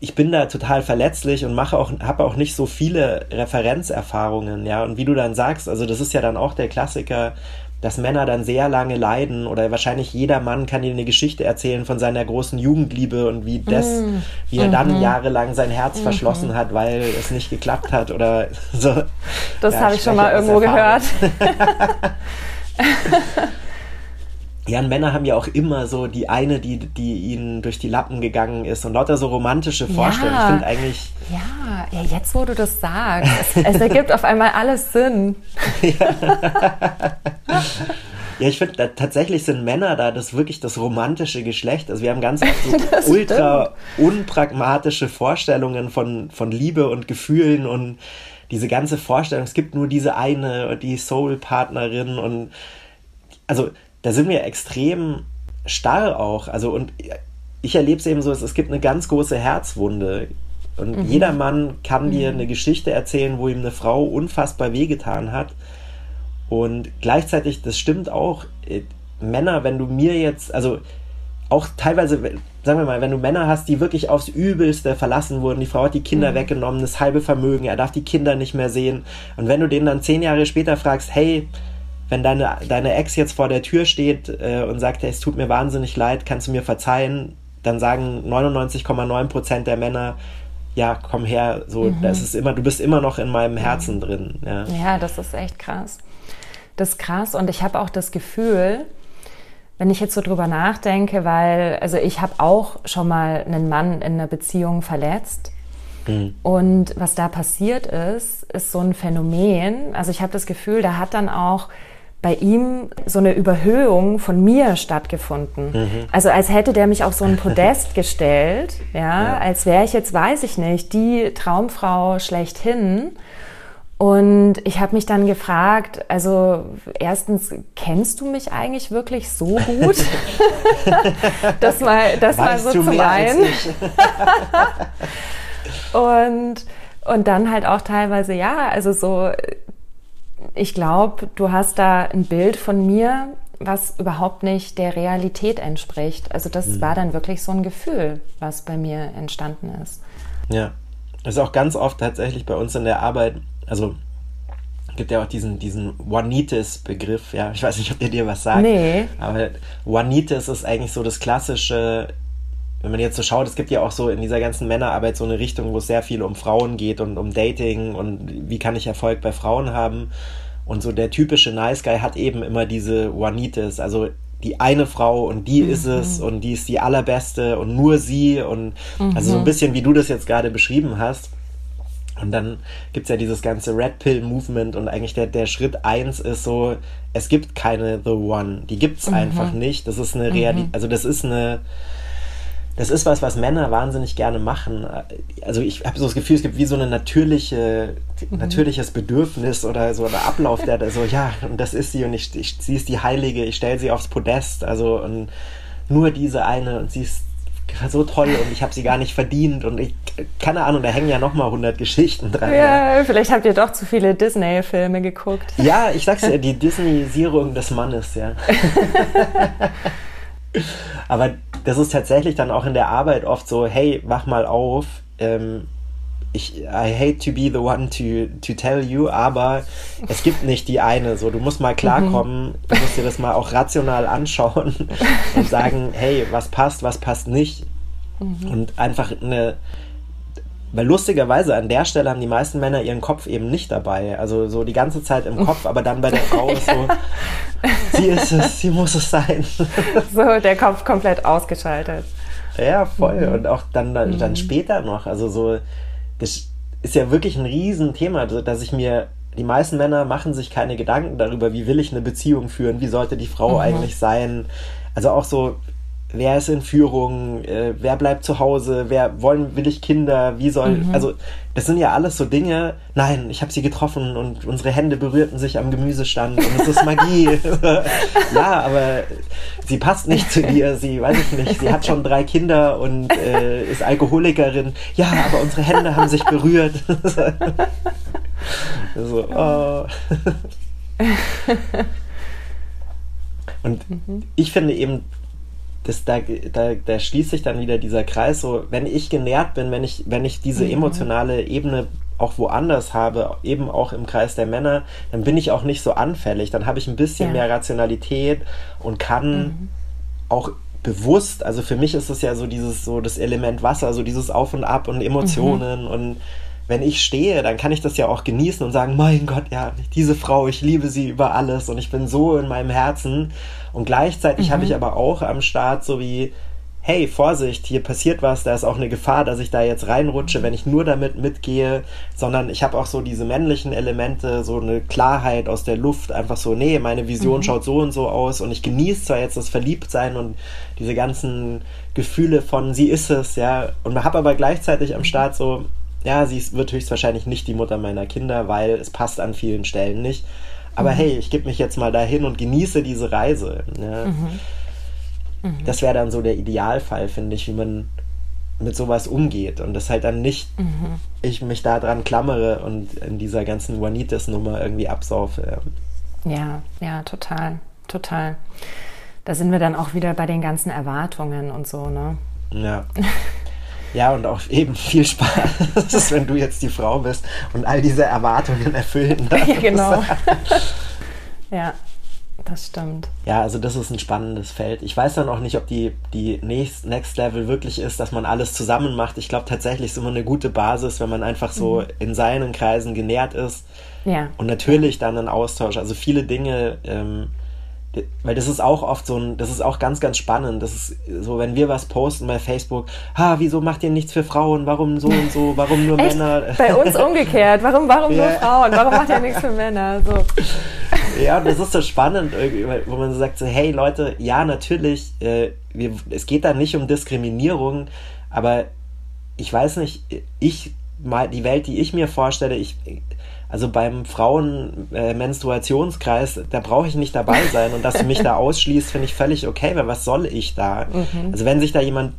ich bin da total verletzlich und mache auch, habe auch nicht so viele Referenzerfahrungen, ja. Und wie du dann sagst, also das ist ja dann auch der Klassiker, dass Männer dann sehr lange leiden oder wahrscheinlich jeder Mann kann dir eine Geschichte erzählen von seiner großen Jugendliebe und wie das, mm. wie er dann mhm. jahrelang sein Herz mm verschlossen hat, weil es nicht geklappt hat oder so. Das ja, habe ich schon mal irgendwo gehört. Ja, und Männer haben ja auch immer so die eine, die, die ihnen durch die Lappen gegangen ist und lauter so romantische Vorstellungen. Ja, ich finde eigentlich. Ja, ja, jetzt wo du das sagst, es, es ergibt auf einmal alles Sinn. ja. Ja, ich finde, tatsächlich sind Männer da das wirklich das romantische Geschlecht. Also wir haben ganz oft so ultra unpragmatische Vorstellungen von, von Liebe und Gefühlen und diese ganze Vorstellung, es gibt nur diese eine, die Soul-Partnerin und also da sind wir extrem starr auch. Also und ich erlebe es eben so, es gibt eine ganz große Herzwunde. Und mhm. jeder Mann kann mhm. dir eine Geschichte erzählen, wo ihm eine Frau unfassbar wehgetan hat. Und gleichzeitig, das stimmt auch, äh, Männer, wenn du mir jetzt, also auch teilweise, sagen wir mal, wenn du Männer hast, die wirklich aufs Übelste verlassen wurden, die Frau hat die Kinder mhm. weggenommen, das halbe Vermögen, er darf die Kinder nicht mehr sehen. Und wenn du den dann zehn Jahre später fragst, hey, wenn deine, deine Ex jetzt vor der Tür steht äh, und sagt, es tut mir wahnsinnig leid, kannst du mir verzeihen, dann sagen 99,9% der Männer, ja, komm her, so, mhm. das ist immer, du bist immer noch in meinem Herzen mhm. drin. Ja. ja, das ist echt krass. Das ist krass und ich habe auch das Gefühl, wenn ich jetzt so drüber nachdenke, weil, also ich habe auch schon mal einen Mann in einer Beziehung verletzt. Mhm. Und was da passiert ist, ist so ein Phänomen. Also ich habe das Gefühl, da hat dann auch bei ihm so eine Überhöhung von mir stattgefunden. Mhm. Also als hätte der mich auf so ein Podest gestellt, ja, ja. als wäre ich jetzt, weiß ich nicht, die Traumfrau schlechthin. Und ich habe mich dann gefragt, also erstens, kennst du mich eigentlich wirklich so gut? das mal, das weißt mal so zum einen. und, und dann halt auch teilweise, ja, also so ich glaube, du hast da ein Bild von mir, was überhaupt nicht der Realität entspricht. Also das mhm. war dann wirklich so ein Gefühl, was bei mir entstanden ist. Ja, das ist auch ganz oft tatsächlich bei uns in der Arbeit, also gibt ja auch diesen, diesen Juanitis-Begriff, ja, ich weiß nicht, ob der dir was sagt. Nee. Aber Juanitis ist eigentlich so das klassische, wenn man jetzt so schaut, es gibt ja auch so in dieser ganzen Männerarbeit so eine Richtung, wo es sehr viel um Frauen geht und um Dating und wie kann ich Erfolg bei Frauen haben. Und so der typische Nice Guy hat eben immer diese Juanitis, also die eine Frau und die mhm. ist es und die ist die allerbeste und nur sie und mhm. also so ein bisschen wie du das jetzt gerade beschrieben hast. Und dann gibt es ja dieses ganze Red Pill Movement und eigentlich der, der Schritt eins ist so, es gibt keine The One. Die gibt's mhm. einfach nicht. Das ist eine Realität, mhm. also das ist eine, das ist was, was Männer wahnsinnig gerne machen. Also ich habe so das Gefühl, es gibt wie so ein natürliche, mhm. natürliches Bedürfnis oder so ein Ablauf, der so, ja, und das ist sie und ich, ich sie ist die Heilige, ich stelle sie aufs Podest, also und nur diese eine und sie ist so toll und ich habe sie gar nicht verdient und ich, keine Ahnung, da hängen ja nochmal 100 Geschichten dran. Ja, vielleicht habt ihr doch zu viele Disney-Filme geguckt. Ja, ich sag's ja, die Disneyisierung des Mannes, ja. Aber das ist tatsächlich dann auch in der Arbeit oft so, hey, wach mal auf. Ähm, ich, I hate to be the one to, to tell you, aber es gibt nicht die eine. So, du musst mal klarkommen, mhm. du musst dir das mal auch rational anschauen und sagen, hey, was passt, was passt nicht. Mhm. Und einfach eine, weil lustigerweise an der Stelle haben die meisten Männer ihren Kopf eben nicht dabei. Also so die ganze Zeit im Kopf, aber dann bei der Frau ist so, sie ist es, sie muss es sein. so, der Kopf komplett ausgeschaltet. Ja, voll. Mhm. Und auch dann, dann, dann mhm. später noch. Also so, das ist ja wirklich ein Riesenthema, dass ich mir, die meisten Männer machen sich keine Gedanken darüber, wie will ich eine Beziehung führen, wie sollte die Frau mhm. eigentlich sein. Also auch so, wer ist in Führung, äh, wer bleibt zu Hause, wer wollen, will ich Kinder, wie soll, mhm. also das sind ja alles so Dinge, nein, ich habe sie getroffen und unsere Hände berührten sich am Gemüsestand und es ist Magie. ja, aber sie passt nicht zu dir, sie, weiß ich nicht, sie hat schon drei Kinder und äh, ist Alkoholikerin. Ja, aber unsere Hände haben sich berührt. so, oh. Und mhm. ich finde eben, das, da, da, da schließt sich dann wieder dieser Kreis, so, wenn ich genährt bin, wenn ich, wenn ich diese mhm. emotionale Ebene auch woanders habe, eben auch im Kreis der Männer, dann bin ich auch nicht so anfällig, dann habe ich ein bisschen ja. mehr Rationalität und kann mhm. auch bewusst, also für mich ist es ja so dieses, so das Element Wasser, so dieses Auf und Ab und Emotionen mhm. und wenn ich stehe, dann kann ich das ja auch genießen und sagen, mein Gott, ja, diese Frau, ich liebe sie über alles und ich bin so in meinem Herzen. Und gleichzeitig mhm. habe ich aber auch am Start so wie, hey, Vorsicht, hier passiert was, da ist auch eine Gefahr, dass ich da jetzt reinrutsche, wenn ich nur damit mitgehe, sondern ich habe auch so diese männlichen Elemente, so eine Klarheit aus der Luft, einfach so, nee, meine Vision mhm. schaut so und so aus und ich genieße zwar jetzt das Verliebtsein und diese ganzen Gefühle von sie ist es, ja, und habe aber gleichzeitig am Start so, ja, sie wird höchstwahrscheinlich nicht die Mutter meiner Kinder, weil es passt an vielen Stellen nicht. Aber mhm. hey, ich gebe mich jetzt mal dahin und genieße diese Reise. Ja. Mhm. Mhm. Das wäre dann so der Idealfall, finde ich, wie man mit sowas umgeht und das halt dann nicht mhm. ich mich da dran klammere und in dieser ganzen Juanitas-Nummer irgendwie absaufe. Ja, ja, total, total. Da sind wir dann auch wieder bei den ganzen Erwartungen und so, ne? Ja. Ja, und auch eben viel Spaß, wenn du jetzt die Frau bist und all diese Erwartungen erfüllen darfst. Ja, genau. ja, das stimmt. Ja, also das ist ein spannendes Feld. Ich weiß dann auch nicht, ob die, die Next, Next Level wirklich ist, dass man alles zusammen macht. Ich glaube tatsächlich ist immer eine gute Basis, wenn man einfach so mhm. in seinen Kreisen genährt ist. Ja. Und natürlich dann ein Austausch. Also viele Dinge. Ähm, weil das ist auch oft so ein, das ist auch ganz, ganz spannend. Das ist so, wenn wir was posten bei Facebook, ha, wieso macht ihr nichts für Frauen? Warum so und so? Warum nur Echt? Männer? Bei uns umgekehrt. Warum, warum ja. nur Frauen? Warum macht ihr nichts für Männer? So. Ja, das ist so spannend, wo man so sagt, so, hey Leute, ja, natürlich, äh, wir, es geht da nicht um Diskriminierung, aber ich weiß nicht, ich mal die Welt, die ich mir vorstelle, ich also beim Frauen-Menstruationskreis, äh, da brauche ich nicht dabei sein und dass du mich da ausschließt, finde ich völlig okay, weil was soll ich da? Mhm. Also wenn sich da jemand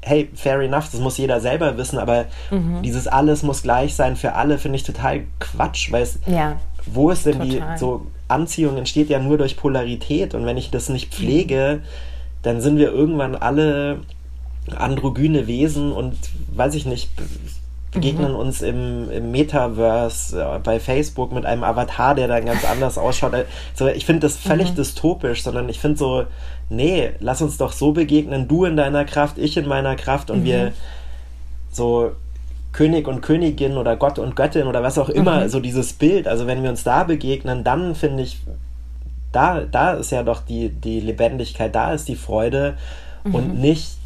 hey, fair enough, das muss jeder selber wissen, aber mhm. dieses alles muss gleich sein für alle, finde ich total Quatsch, weil es, ja, wo ist denn total. die, so Anziehung entsteht ja nur durch Polarität und wenn ich das nicht pflege, mhm. dann sind wir irgendwann alle androgyne Wesen und weiß ich nicht, begegnen mhm. uns im, im Metaverse äh, bei Facebook mit einem Avatar, der dann ganz anders ausschaut. Also ich finde das völlig mhm. dystopisch, sondern ich finde so, nee, lass uns doch so begegnen, du in deiner Kraft, ich in meiner Kraft und mhm. wir so König und Königin oder Gott und Göttin oder was auch immer, mhm. so dieses Bild. Also wenn wir uns da begegnen, dann finde ich, da, da ist ja doch die, die Lebendigkeit, da ist die Freude und mhm. nicht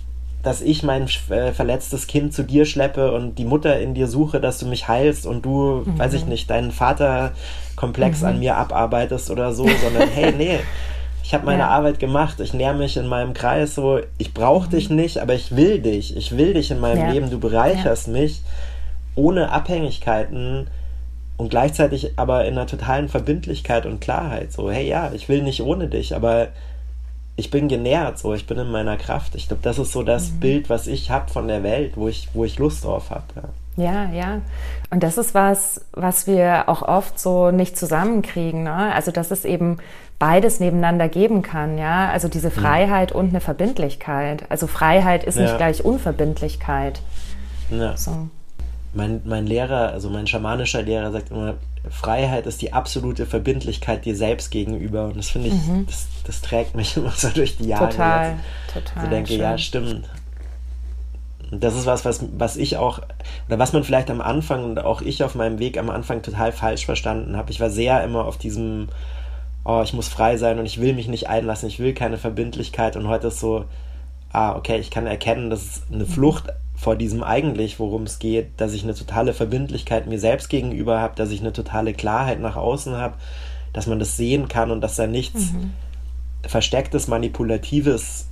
dass ich mein äh, verletztes Kind zu dir schleppe und die Mutter in dir suche, dass du mich heilst und du, mhm. weiß ich nicht, deinen Vaterkomplex mhm. an mir abarbeitest oder so, sondern hey, nee, ich habe meine ja. Arbeit gemacht, ich näher mich in meinem Kreis so, ich brauche mhm. dich nicht, aber ich will dich, ich will dich in meinem ja. Leben, du bereicherst ja. mich ohne Abhängigkeiten und gleichzeitig aber in einer totalen Verbindlichkeit und Klarheit. So, hey ja, ich will nicht ohne dich, aber ich bin genährt, so ich bin in meiner Kraft. Ich glaube, das ist so das mhm. Bild, was ich habe von der Welt, wo ich, wo ich Lust drauf habe. Ja. ja. ja, Und das ist was, was wir auch oft so nicht zusammenkriegen. Ne? Also, dass es eben beides nebeneinander geben kann, ja. Also diese mhm. Freiheit mhm. und eine Verbindlichkeit. Also Freiheit ist ja. nicht gleich Unverbindlichkeit. Ja. So. mein, mein Lehrer, also mein schamanischer Lehrer sagt immer, Freiheit ist die absolute Verbindlichkeit dir selbst gegenüber. Und das finde ich, mhm. das, das, trägt mich immer so durch die Jahre. Total, jetzt. total. Ich denke, schön. ja, stimmt. Und das ist was, was, was ich auch, oder was man vielleicht am Anfang und auch ich auf meinem Weg am Anfang total falsch verstanden habe. Ich war sehr immer auf diesem, oh, ich muss frei sein und ich will mich nicht einlassen, ich will keine Verbindlichkeit. Und heute ist so, ah, okay, ich kann erkennen, dass es eine Flucht vor diesem eigentlich, worum es geht, dass ich eine totale Verbindlichkeit mir selbst gegenüber habe, dass ich eine totale Klarheit nach außen habe, dass man das sehen kann und dass da nichts mhm. verstecktes, manipulatives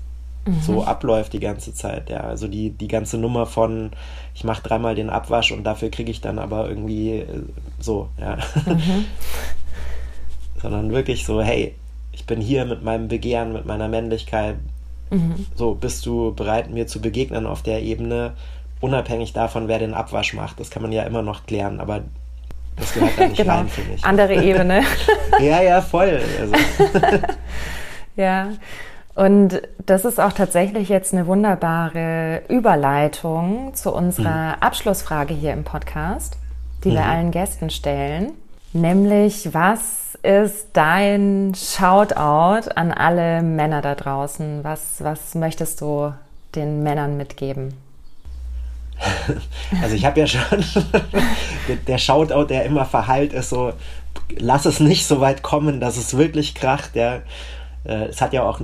mhm. so abläuft die ganze Zeit. Ja, also die, die ganze Nummer von ich mache dreimal den Abwasch und dafür kriege ich dann aber irgendwie äh, so, ja. Mhm. Sondern wirklich so, hey, ich bin hier mit meinem Begehren, mit meiner Männlichkeit, Mhm. So, bist du bereit, mir zu begegnen auf der Ebene, unabhängig davon, wer den Abwasch macht? Das kann man ja immer noch klären, aber das gehört da nicht genau. rein für mich. Andere Ebene. ja, ja, voll. Also. ja. Und das ist auch tatsächlich jetzt eine wunderbare Überleitung zu unserer mhm. Abschlussfrage hier im Podcast, die mhm. wir allen Gästen stellen. Nämlich, was ist dein Shoutout an alle Männer da draußen? Was, was möchtest du den Männern mitgeben? Also ich habe ja schon der Shoutout, der immer verheilt ist, so lass es nicht so weit kommen, dass es wirklich kracht. Ja. Äh, es hat ja auch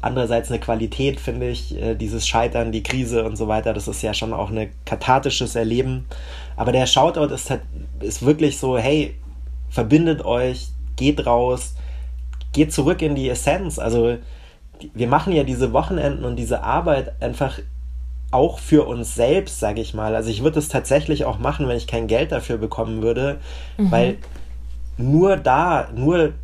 andererseits eine Qualität, finde ich, äh, dieses Scheitern, die Krise und so weiter. Das ist ja schon auch ein kathartisches Erleben. Aber der Shoutout ist, halt, ist wirklich so, hey, verbindet euch, geht raus, geht zurück in die Essenz. Also wir machen ja diese Wochenenden und diese Arbeit einfach auch für uns selbst, sage ich mal. Also ich würde es tatsächlich auch machen, wenn ich kein Geld dafür bekommen würde, mhm. weil nur da, nur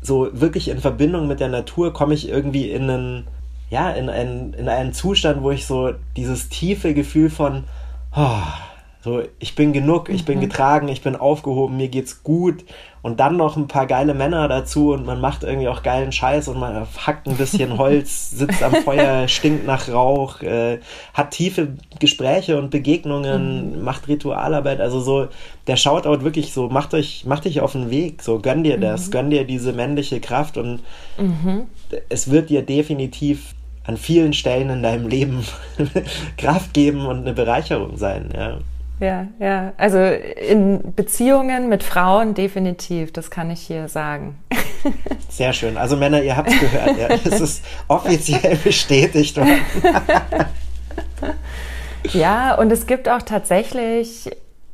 so wirklich in Verbindung mit der Natur komme ich irgendwie in einen, ja, in einen, in einen Zustand, wo ich so dieses tiefe Gefühl von, oh, so, ich bin genug, ich bin mhm. getragen, ich bin aufgehoben, mir geht's gut. Und dann noch ein paar geile Männer dazu und man macht irgendwie auch geilen Scheiß und man hackt ein bisschen Holz, sitzt am Feuer, stinkt nach Rauch, äh, hat tiefe Gespräche und Begegnungen, mhm. macht Ritualarbeit. Also so, der Shoutout wirklich so, macht euch, macht dich auf den Weg, so gönn dir das, mhm. gönn dir diese männliche Kraft und mhm. es wird dir definitiv an vielen Stellen in deinem Leben Kraft geben und eine Bereicherung sein, ja. Ja, ja. Also in Beziehungen mit Frauen definitiv, das kann ich hier sagen. Sehr schön. Also Männer, ihr habt es gehört. Ja. Es ist offiziell bestätigt worden. ja, und es gibt auch tatsächlich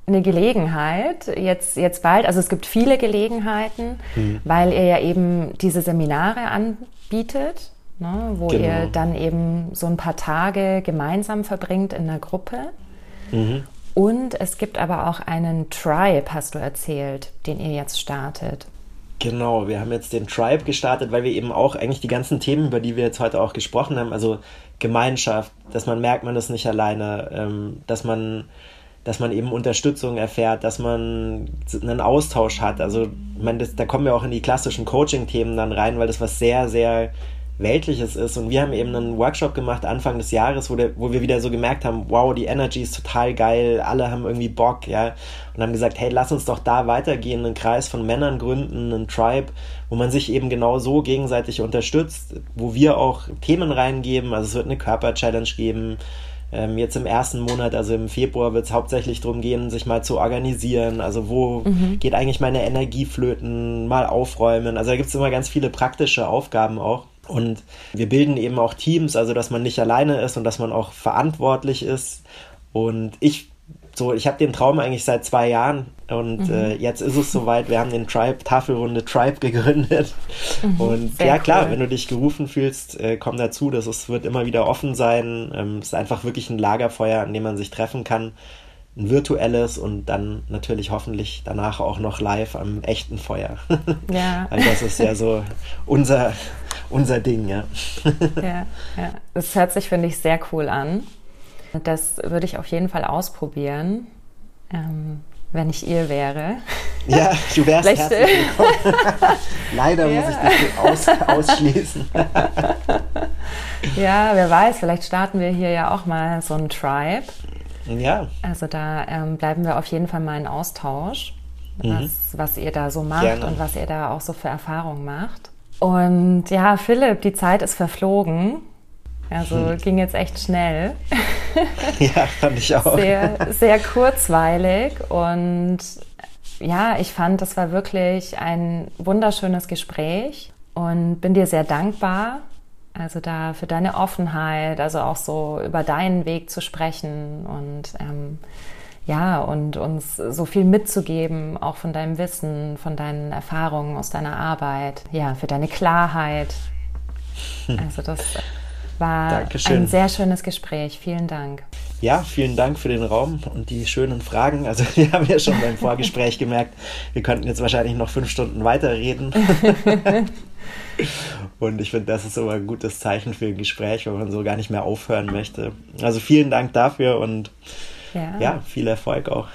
eine Gelegenheit, jetzt, jetzt bald, also es gibt viele Gelegenheiten, hm. weil ihr ja eben diese Seminare anbietet, ne, wo genau. ihr dann eben so ein paar Tage gemeinsam verbringt in einer Gruppe. Mhm. Und es gibt aber auch einen Tribe, hast du erzählt, den ihr jetzt startet. Genau, wir haben jetzt den Tribe gestartet, weil wir eben auch eigentlich die ganzen Themen, über die wir jetzt heute auch gesprochen haben, also Gemeinschaft, dass man merkt, man ist nicht alleine, ähm, dass man dass man eben Unterstützung erfährt, dass man einen Austausch hat. Also, meine, das, da kommen wir auch in die klassischen Coaching-Themen dann rein, weil das was sehr, sehr Weltliches ist. Und wir haben eben einen Workshop gemacht Anfang des Jahres, wo, der, wo wir wieder so gemerkt haben, wow, die Energy ist total geil, alle haben irgendwie Bock, ja. Und haben gesagt, hey, lass uns doch da weitergehen, einen Kreis von Männern gründen, einen Tribe, wo man sich eben genau so gegenseitig unterstützt, wo wir auch Themen reingeben. Also es wird eine Körper-Challenge geben. Ähm, jetzt im ersten Monat, also im Februar, wird es hauptsächlich darum gehen, sich mal zu organisieren. Also wo mhm. geht eigentlich meine Energie flöten, mal aufräumen. Also da gibt es immer ganz viele praktische Aufgaben auch. Und wir bilden eben auch Teams, also dass man nicht alleine ist und dass man auch verantwortlich ist. Und ich so, ich habe den Traum eigentlich seit zwei Jahren und mhm. äh, jetzt ist es soweit. Wir haben den Tribe, Tafelrunde Tribe gegründet. Mhm, und ja, klar, cool. wenn du dich gerufen fühlst, äh, komm dazu. Das ist, wird immer wieder offen sein. Ähm, es ist einfach wirklich ein Lagerfeuer, an dem man sich treffen kann. Ein virtuelles und dann natürlich hoffentlich danach auch noch live am echten Feuer. Ja. Weil das ist ja so unser, unser Ding, ja. ja, ja. Das hört sich, finde ich, sehr cool an. Das würde ich auf jeden Fall ausprobieren, ähm, wenn ich ihr wäre. Ja, du wärst Vielleicht, herzlich willkommen. Leider ja. muss ich das aus, ausschließen. ja, wer weiß, vielleicht starten wir hier ja auch mal so ein Tribe. Ja. Also da ähm, bleiben wir auf jeden Fall mal in Austausch, mhm. was, was ihr da so macht Gerne. und was ihr da auch so für Erfahrungen macht. Und ja, Philipp, die Zeit ist verflogen. Also hm. ging jetzt echt schnell. ja, fand ich auch. Sehr, sehr kurzweilig und ja, ich fand, das war wirklich ein wunderschönes Gespräch und bin dir sehr dankbar. Also da für deine Offenheit, also auch so über deinen Weg zu sprechen und ähm, ja, und uns so viel mitzugeben, auch von deinem Wissen, von deinen Erfahrungen aus deiner Arbeit, ja, für deine Klarheit. Also das war Dankeschön. ein sehr schönes Gespräch. Vielen Dank. Ja, vielen Dank für den Raum und die schönen Fragen. Also wir haben ja schon beim Vorgespräch gemerkt, wir könnten jetzt wahrscheinlich noch fünf Stunden weiterreden. und ich finde, das ist immer ein gutes Zeichen für ein Gespräch, wenn man so gar nicht mehr aufhören möchte. Also vielen Dank dafür und ja, ja viel Erfolg auch.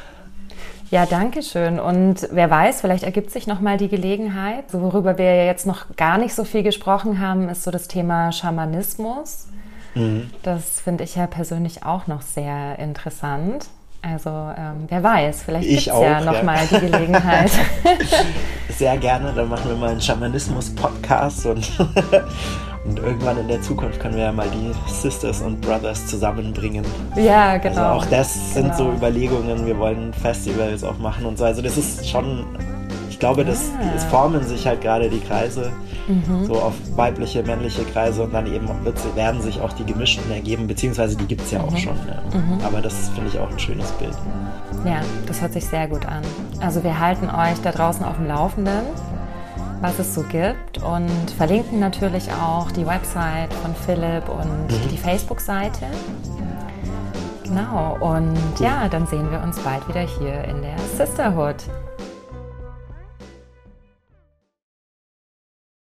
Ja, danke schön. Und wer weiß, vielleicht ergibt sich nochmal die Gelegenheit. So, worüber wir ja jetzt noch gar nicht so viel gesprochen haben, ist so das Thema Schamanismus. Mhm. Das finde ich ja persönlich auch noch sehr interessant. Also ähm, wer weiß, vielleicht gibt es ja nochmal ja. die Gelegenheit. Sehr gerne, dann machen wir mal einen Schamanismus-Podcast und Und irgendwann in der Zukunft können wir ja mal die Sisters und Brothers zusammenbringen. Ja, genau. Also auch das sind genau. so Überlegungen. Wir wollen Festivals auch machen und so. Also das ist schon, ich glaube, das, ah. es formen sich halt gerade die Kreise mhm. so auf weibliche, männliche Kreise und dann eben werden sich auch die gemischten ergeben, beziehungsweise die gibt es ja mhm. auch schon. Ja. Mhm. Aber das finde ich auch ein schönes Bild. Ja, das hört sich sehr gut an. Also wir halten euch da draußen auf dem Laufenden was es so gibt und verlinken natürlich auch die Website von Philipp und mhm. die Facebook-Seite. Genau, und ja, dann sehen wir uns bald wieder hier in der Sisterhood.